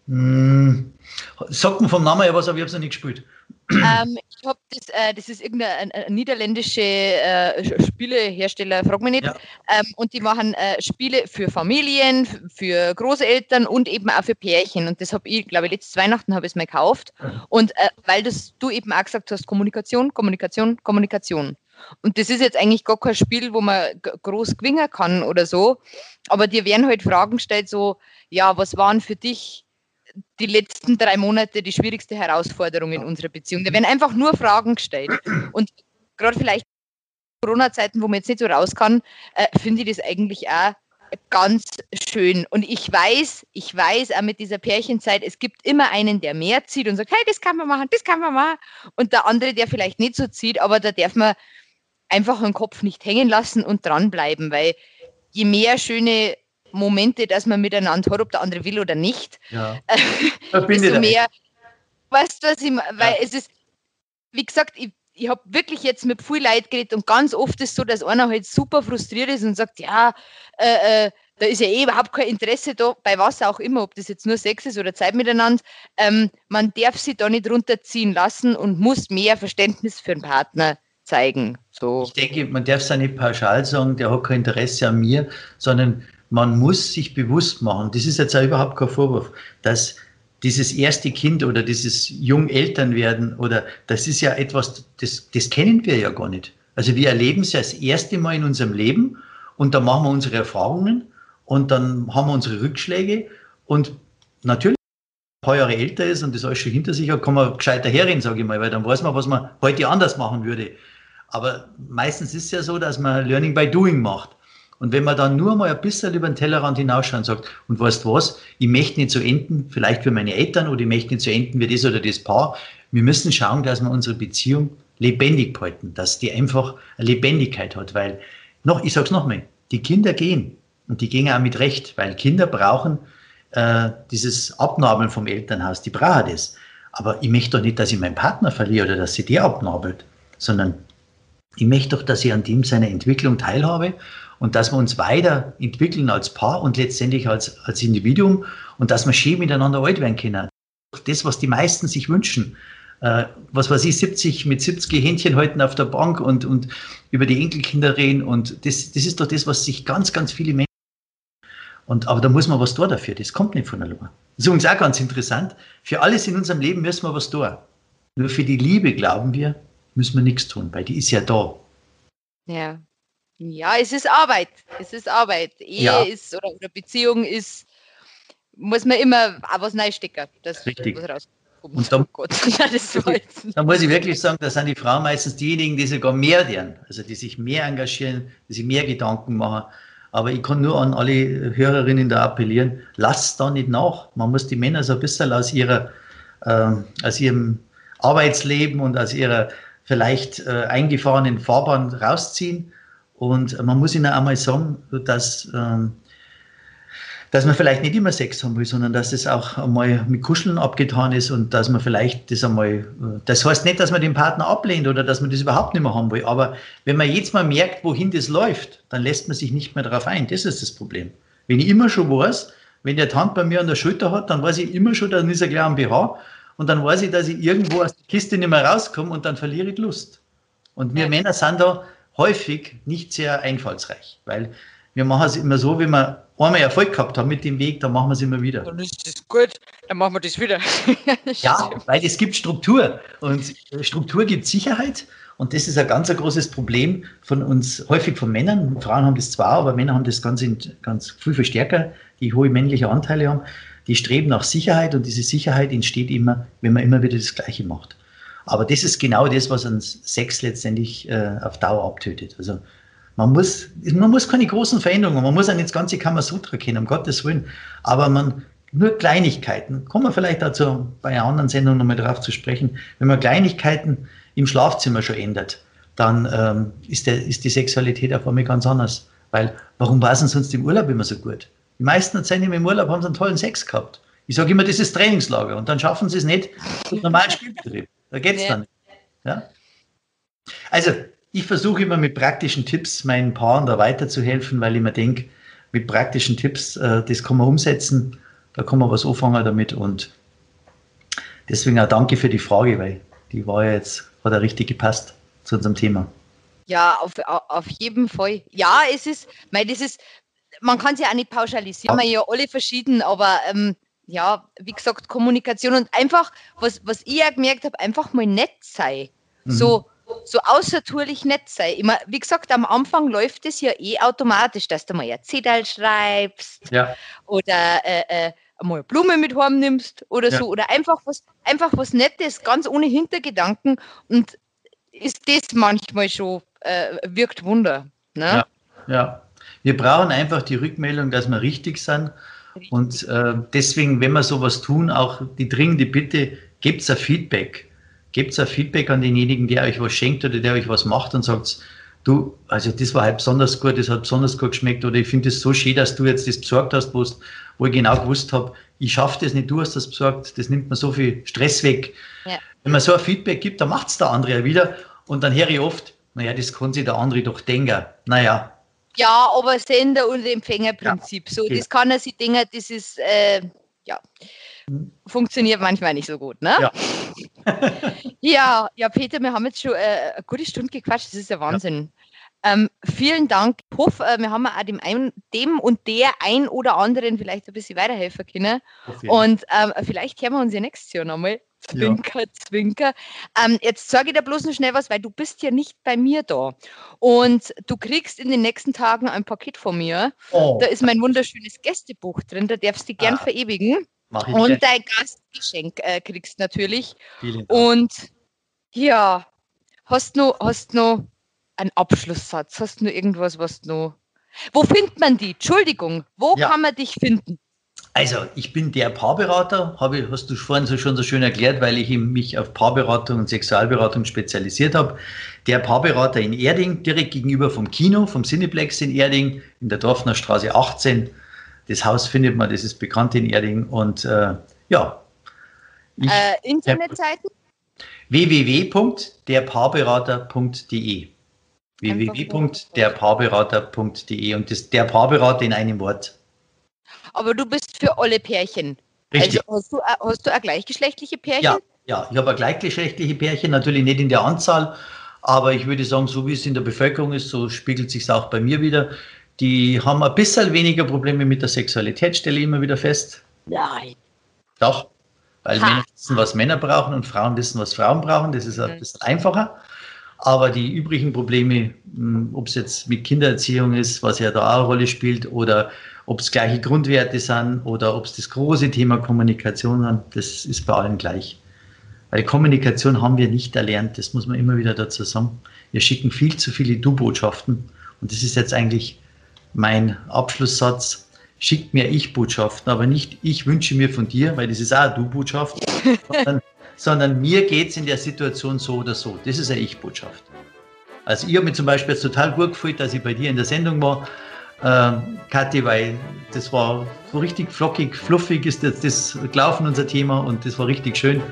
Mm, sagt mir vom Namen her was, aber ich habe es noch nicht gespielt. Ähm, ich habe das, äh, das ist irgendein niederländische äh, Spielehersteller, frag mich nicht. Ja. Ähm, und die machen äh, Spiele für Familien, für Großeltern und eben auch für Pärchen. Und das habe ich, glaube ich, letztes Weihnachten habe ich es mal gekauft. Und äh, weil das, du eben auch gesagt hast, Kommunikation, Kommunikation, Kommunikation. Und das ist jetzt eigentlich gar kein Spiel, wo man groß gewinnen kann oder so. Aber dir werden halt Fragen gestellt, so, ja, was waren für dich die letzten drei Monate die schwierigste Herausforderung in unserer Beziehung? Da werden einfach nur Fragen gestellt. Und gerade vielleicht Corona-Zeiten, wo man jetzt nicht so raus kann, äh, finde ich das eigentlich auch ganz schön. Und ich weiß, ich weiß auch mit dieser Pärchenzeit, es gibt immer einen, der mehr zieht und sagt, hey, das kann man machen, das kann man machen. Und der andere, der vielleicht nicht so zieht, aber da darf man einfach den Kopf nicht hängen lassen und dranbleiben, weil je mehr schöne Momente, dass man miteinander hat, ob der andere will oder nicht, ja. desto mehr, weißt du, was ich meine? Weil ja. es ist, wie gesagt, ich, ich habe wirklich jetzt mit viel Leid geredet und ganz oft ist es so, dass einer halt super frustriert ist und sagt, ja, äh, äh, da ist ja eh überhaupt kein Interesse da, bei was auch immer, ob das jetzt nur Sex ist oder Zeit miteinander. Ähm, man darf sich da nicht runterziehen lassen und muss mehr Verständnis für den Partner zeigen. So. Ich denke, man darf es ja nicht pauschal sagen, der hat kein Interesse an mir, sondern man muss sich bewusst machen, das ist jetzt auch überhaupt kein Vorwurf, dass dieses erste Kind oder dieses Jungelternwerden oder das ist ja etwas, das, das kennen wir ja gar nicht. Also wir erleben es ja das erste Mal in unserem Leben und dann machen wir unsere Erfahrungen und dann haben wir unsere Rückschläge und natürlich ein paar Jahre älter ist und das alles schon hinter sich hat, kann man gescheiter herreden, sage ich mal, weil dann weiß man, was man heute anders machen würde. Aber meistens ist es ja so, dass man Learning by Doing macht. Und wenn man dann nur mal ein bisschen über den Tellerrand hinausschaut und sagt, und weißt was, ich möchte nicht so enden, vielleicht für meine Eltern oder ich möchte nicht so enden wie das oder das Paar. Wir müssen schauen, dass wir unsere Beziehung lebendig halten, dass die einfach eine Lebendigkeit hat, weil noch, ich sag's noch mal, die Kinder gehen und die gehen auch mit Recht, weil Kinder brauchen äh, dieses Abnabeln vom Elternhaus, die brauchen das. Aber ich möchte doch nicht, dass ich meinen Partner verliere oder dass sie der abnabelt, sondern Ich möchte doch, dass ich an dem seiner Entwicklung teilhabe und dass wir uns weiterentwickeln als Paar und letztendlich als, als Individuum und dass wir schön miteinander alt werden können. Das, was die meisten sich wünschen. Äh, was weiß ich, 70 mit 70 Händchen halten auf der Bank und, und über die Enkelkinder reden. Und das, das ist doch das, was sich ganz, ganz viele Menschen. Und, aber da muss man was tun dafür. Das kommt nicht von allein. Das ist übrigens auch ganz interessant. Für alles in unserem Leben müssen wir was tun. Nur für die Liebe, glauben wir, müssen wir nichts tun, weil die ist ja da. Ja. Ja, es ist Arbeit. Es ist Arbeit. Ehe ja. ist oder, oder, Beziehung ist, muss man immer auch was reinstecken. Das Richtig. Und da, oh da muss ich wirklich sagen, da sind die Frauen meistens diejenigen, die sogar mehr werden, also die sich mehr engagieren, die sich mehr Gedanken machen. Aber ich kann nur an alle Hörerinnen da appellieren, lasst da nicht nach. Man muss die Männer so ein bisschen aus, ihrer, äh, aus ihrem Arbeitsleben und aus ihrer vielleicht äh, eingefahrenen Fahrbahn rausziehen. Und man muss ihnen einmal sagen, dass, ähm, dass man vielleicht nicht immer Sex haben will, sondern dass es auch einmal mit Kuscheln abgetan ist und dass man vielleicht das einmal, äh, das heißt nicht, dass man den Partner ablehnt oder dass man das überhaupt nicht mehr haben will, aber wenn man jetzt mal merkt, wohin das läuft, dann lässt man sich nicht mehr darauf ein. Das ist das Problem. Wenn ich immer schon weiß, wenn der Hand bei mir an der Schulter hat, dann weiß ich immer schon, dann ist er gleich am BH und dann weiß ich, dass ich irgendwo aus der Kiste nicht mehr rauskomme und dann verliere ich Lust. Und wir ja. Männer sind da häufig nicht sehr einfallsreich, weil wir machen es immer so, wenn wir einmal Erfolg gehabt haben mit dem Weg, dann machen wir es immer wieder. Dann ist das gut, dann machen wir das wieder. ja, weil es gibt Struktur und Struktur gibt Sicherheit und das ist ein ganz ein großes Problem von uns, häufig von Männern. Frauen haben das zwar, aber Männer haben das ganz, ganz viel, viel stärker, die hohe männliche Anteile haben die streben nach Sicherheit und diese Sicherheit entsteht immer, wenn man immer wieder das Gleiche macht. Aber das ist genau das, was uns Sex letztendlich äh, auf Dauer abtötet. Also man muss, man muss keine großen Veränderungen, man muss nicht das ganze Kamasutra kennen, um Gottes Willen. Aber man, nur Kleinigkeiten, kommen wir vielleicht dazu bei einer anderen Sendung nochmal drauf zu sprechen, wenn man Kleinigkeiten im Schlafzimmer schon ändert, dann ähm, ist, der, ist die Sexualität auf einmal ganz anders. Weil, warum war es denn sonst im Urlaub immer so gut? Die meisten erzählen im Urlaub, haben sie einen tollen Sex gehabt. Ich sage immer, das ist Trainingslager und dann schaffen sie es nicht zum normalen Spielbetrieb. Da geht es nee. dann nicht. Ja? Also, ich versuche immer mit praktischen Tipps meinen Paaren da weiterzuhelfen, weil ich mir denke, mit praktischen Tipps, äh, das kann man umsetzen, da kann man was anfangen damit und deswegen auch danke für die Frage, weil die war ja jetzt, hat ja richtig gepasst zu unserem Thema. Ja, auf, auf jeden Fall. Ja, es ist, weil das ist, man kann sie auch nicht pauschalisieren, wir ja alle verschieden, aber ähm, ja, wie gesagt, Kommunikation und einfach, was, was ich ja gemerkt habe, einfach mal nett sein. Mhm. So, so außertourlich nett sein. Immer, wie gesagt, am Anfang läuft es ja eh automatisch, dass du mal ein Zettel schreibst ja. oder äh, äh, mal Blume mit heim nimmst oder ja. so. Oder einfach was, einfach was Nettes, ganz ohne Hintergedanken. Und ist das manchmal schon, äh, wirkt Wunder. Ne? Ja, ja. Wir brauchen einfach die Rückmeldung, dass wir richtig sind. Und äh, deswegen, wenn wir sowas tun, auch die dringende Bitte, gebt ein Feedback. Gebt ein Feedback an denjenigen, der euch was schenkt oder der euch was macht und sagt, du, also das war halt besonders gut, das hat besonders gut geschmeckt oder ich finde es so schön, dass du jetzt das besorgt hast, wo ich genau gewusst habe, ich schaffe das nicht, du hast das besorgt, das nimmt mir so viel Stress weg. Ja. Wenn man so ein Feedback gibt, dann macht es der andere ja wieder und dann höre ich oft, naja, das kann sich der andere doch denken. Naja, ja, aber Sender- und Empfängerprinzip. Ja. So, das kann er sich denken, das ist, äh, ja, funktioniert manchmal nicht so gut, ne? Ja. ja, ja, Peter, wir haben jetzt schon äh, eine gute Stunde gequatscht, das ist ja Wahnsinn. Ja. Ähm, vielen Dank. Hoffe, äh, wir haben auch dem, ein, dem und der ein oder anderen vielleicht ein bisschen weiterhelfen können. Und ähm, vielleicht hören wir uns ja nächstes Jahr nochmal. Zwinker, ja. Zwinker. Ähm, jetzt sage ich dir bloß noch schnell was, weil du bist ja nicht bei mir da. Und du kriegst in den nächsten Tagen ein Paket von mir. Oh. Da ist mein wunderschönes Gästebuch drin, da darfst du gern ah. verewigen. Und dein Gastgeschenk äh, kriegst natürlich. Und ja, hast du hast noch einen Abschlusssatz? Hast du noch irgendwas, was du. Wo findet man die? Entschuldigung, wo ja. kann man dich finden? Also, ich bin der Paarberater, habe, hast du vorhin so schon so schön erklärt, weil ich mich auf Paarberatung und Sexualberatung spezialisiert habe. Der Paarberater in Erding, direkt gegenüber vom Kino, vom Cineplex in Erding, in der Dorfner Straße 18. Das Haus findet man, das ist bekannt in Erding. Und äh, ja. Ich, äh, Internetseiten? www.derpaarberater.de www.derpaarberater.de und das der Paarberater in einem Wort. Aber du bist für alle Pärchen. Richtig. Also hast du, hast du auch gleichgeschlechtliche Pärchen? Ja, ja, ich habe auch gleichgeschlechtliche Pärchen, natürlich nicht in der Anzahl, aber ich würde sagen, so wie es in der Bevölkerung ist, so spiegelt sich es auch bei mir wieder. Die haben ein bisschen weniger Probleme mit der Sexualität, stelle ich immer wieder fest. Nein. Doch, weil Ha. Männer wissen, was Männer brauchen und Frauen wissen, was Frauen brauchen. Das ist ein Mhm. bisschen einfacher. Aber die übrigen Probleme, ob es jetzt mit Kindererziehung ist, was ja da auch eine Rolle spielt, oder ob es gleiche Grundwerte sind, oder ob es das große Thema Kommunikation sind, das ist bei allen gleich. Weil Kommunikation haben wir nicht erlernt, das muss man immer wieder dazu sagen. Wir schicken viel zu viele Du-Botschaften. Und das ist jetzt eigentlich mein Abschlusssatz. Schickt mir Ich-Botschaften, aber nicht ich wünsche mir von dir, weil das ist auch Du-Botschaft, sondern, sondern mir geht es in der Situation so oder so. Das ist eine Ich-Botschaft. Also ich habe mir zum Beispiel jetzt total gut gefühlt, dass ich bei dir in der Sendung war, ähm, Kathi, weil das war so richtig flockig, fluffig ist jetzt das gelaufen, unser Thema, und das war richtig schön.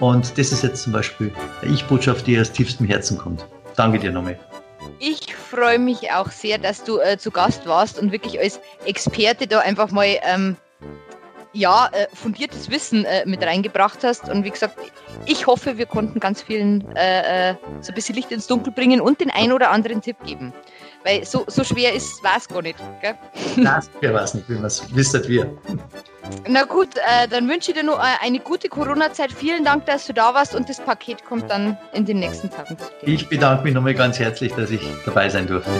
Und das ist jetzt zum Beispiel eine Ich-Botschaft, die aus tiefstem Herzen kommt. Danke dir nochmal. Ich freue mich auch sehr, dass du äh, zu Gast warst und wirklich als Experte da einfach mal ähm, ja, äh, fundiertes Wissen äh, mit reingebracht hast. Und wie gesagt, ich hoffe, wir konnten ganz vielen äh, äh, so ein bisschen Licht ins Dunkel bringen und den ein oder anderen Tipp geben. Weil so, so schwer ist, war es gar nicht. Gell? Nein, wer weiß nicht, wie man es wisst wir. Na gut, äh, dann wünsche ich dir noch äh, eine gute Corona-Zeit. Vielen Dank, dass du da warst und das Paket kommt dann in den nächsten Tagen. zu dir. Ich bedanke mich nochmal ganz herzlich, dass ich dabei sein durfte.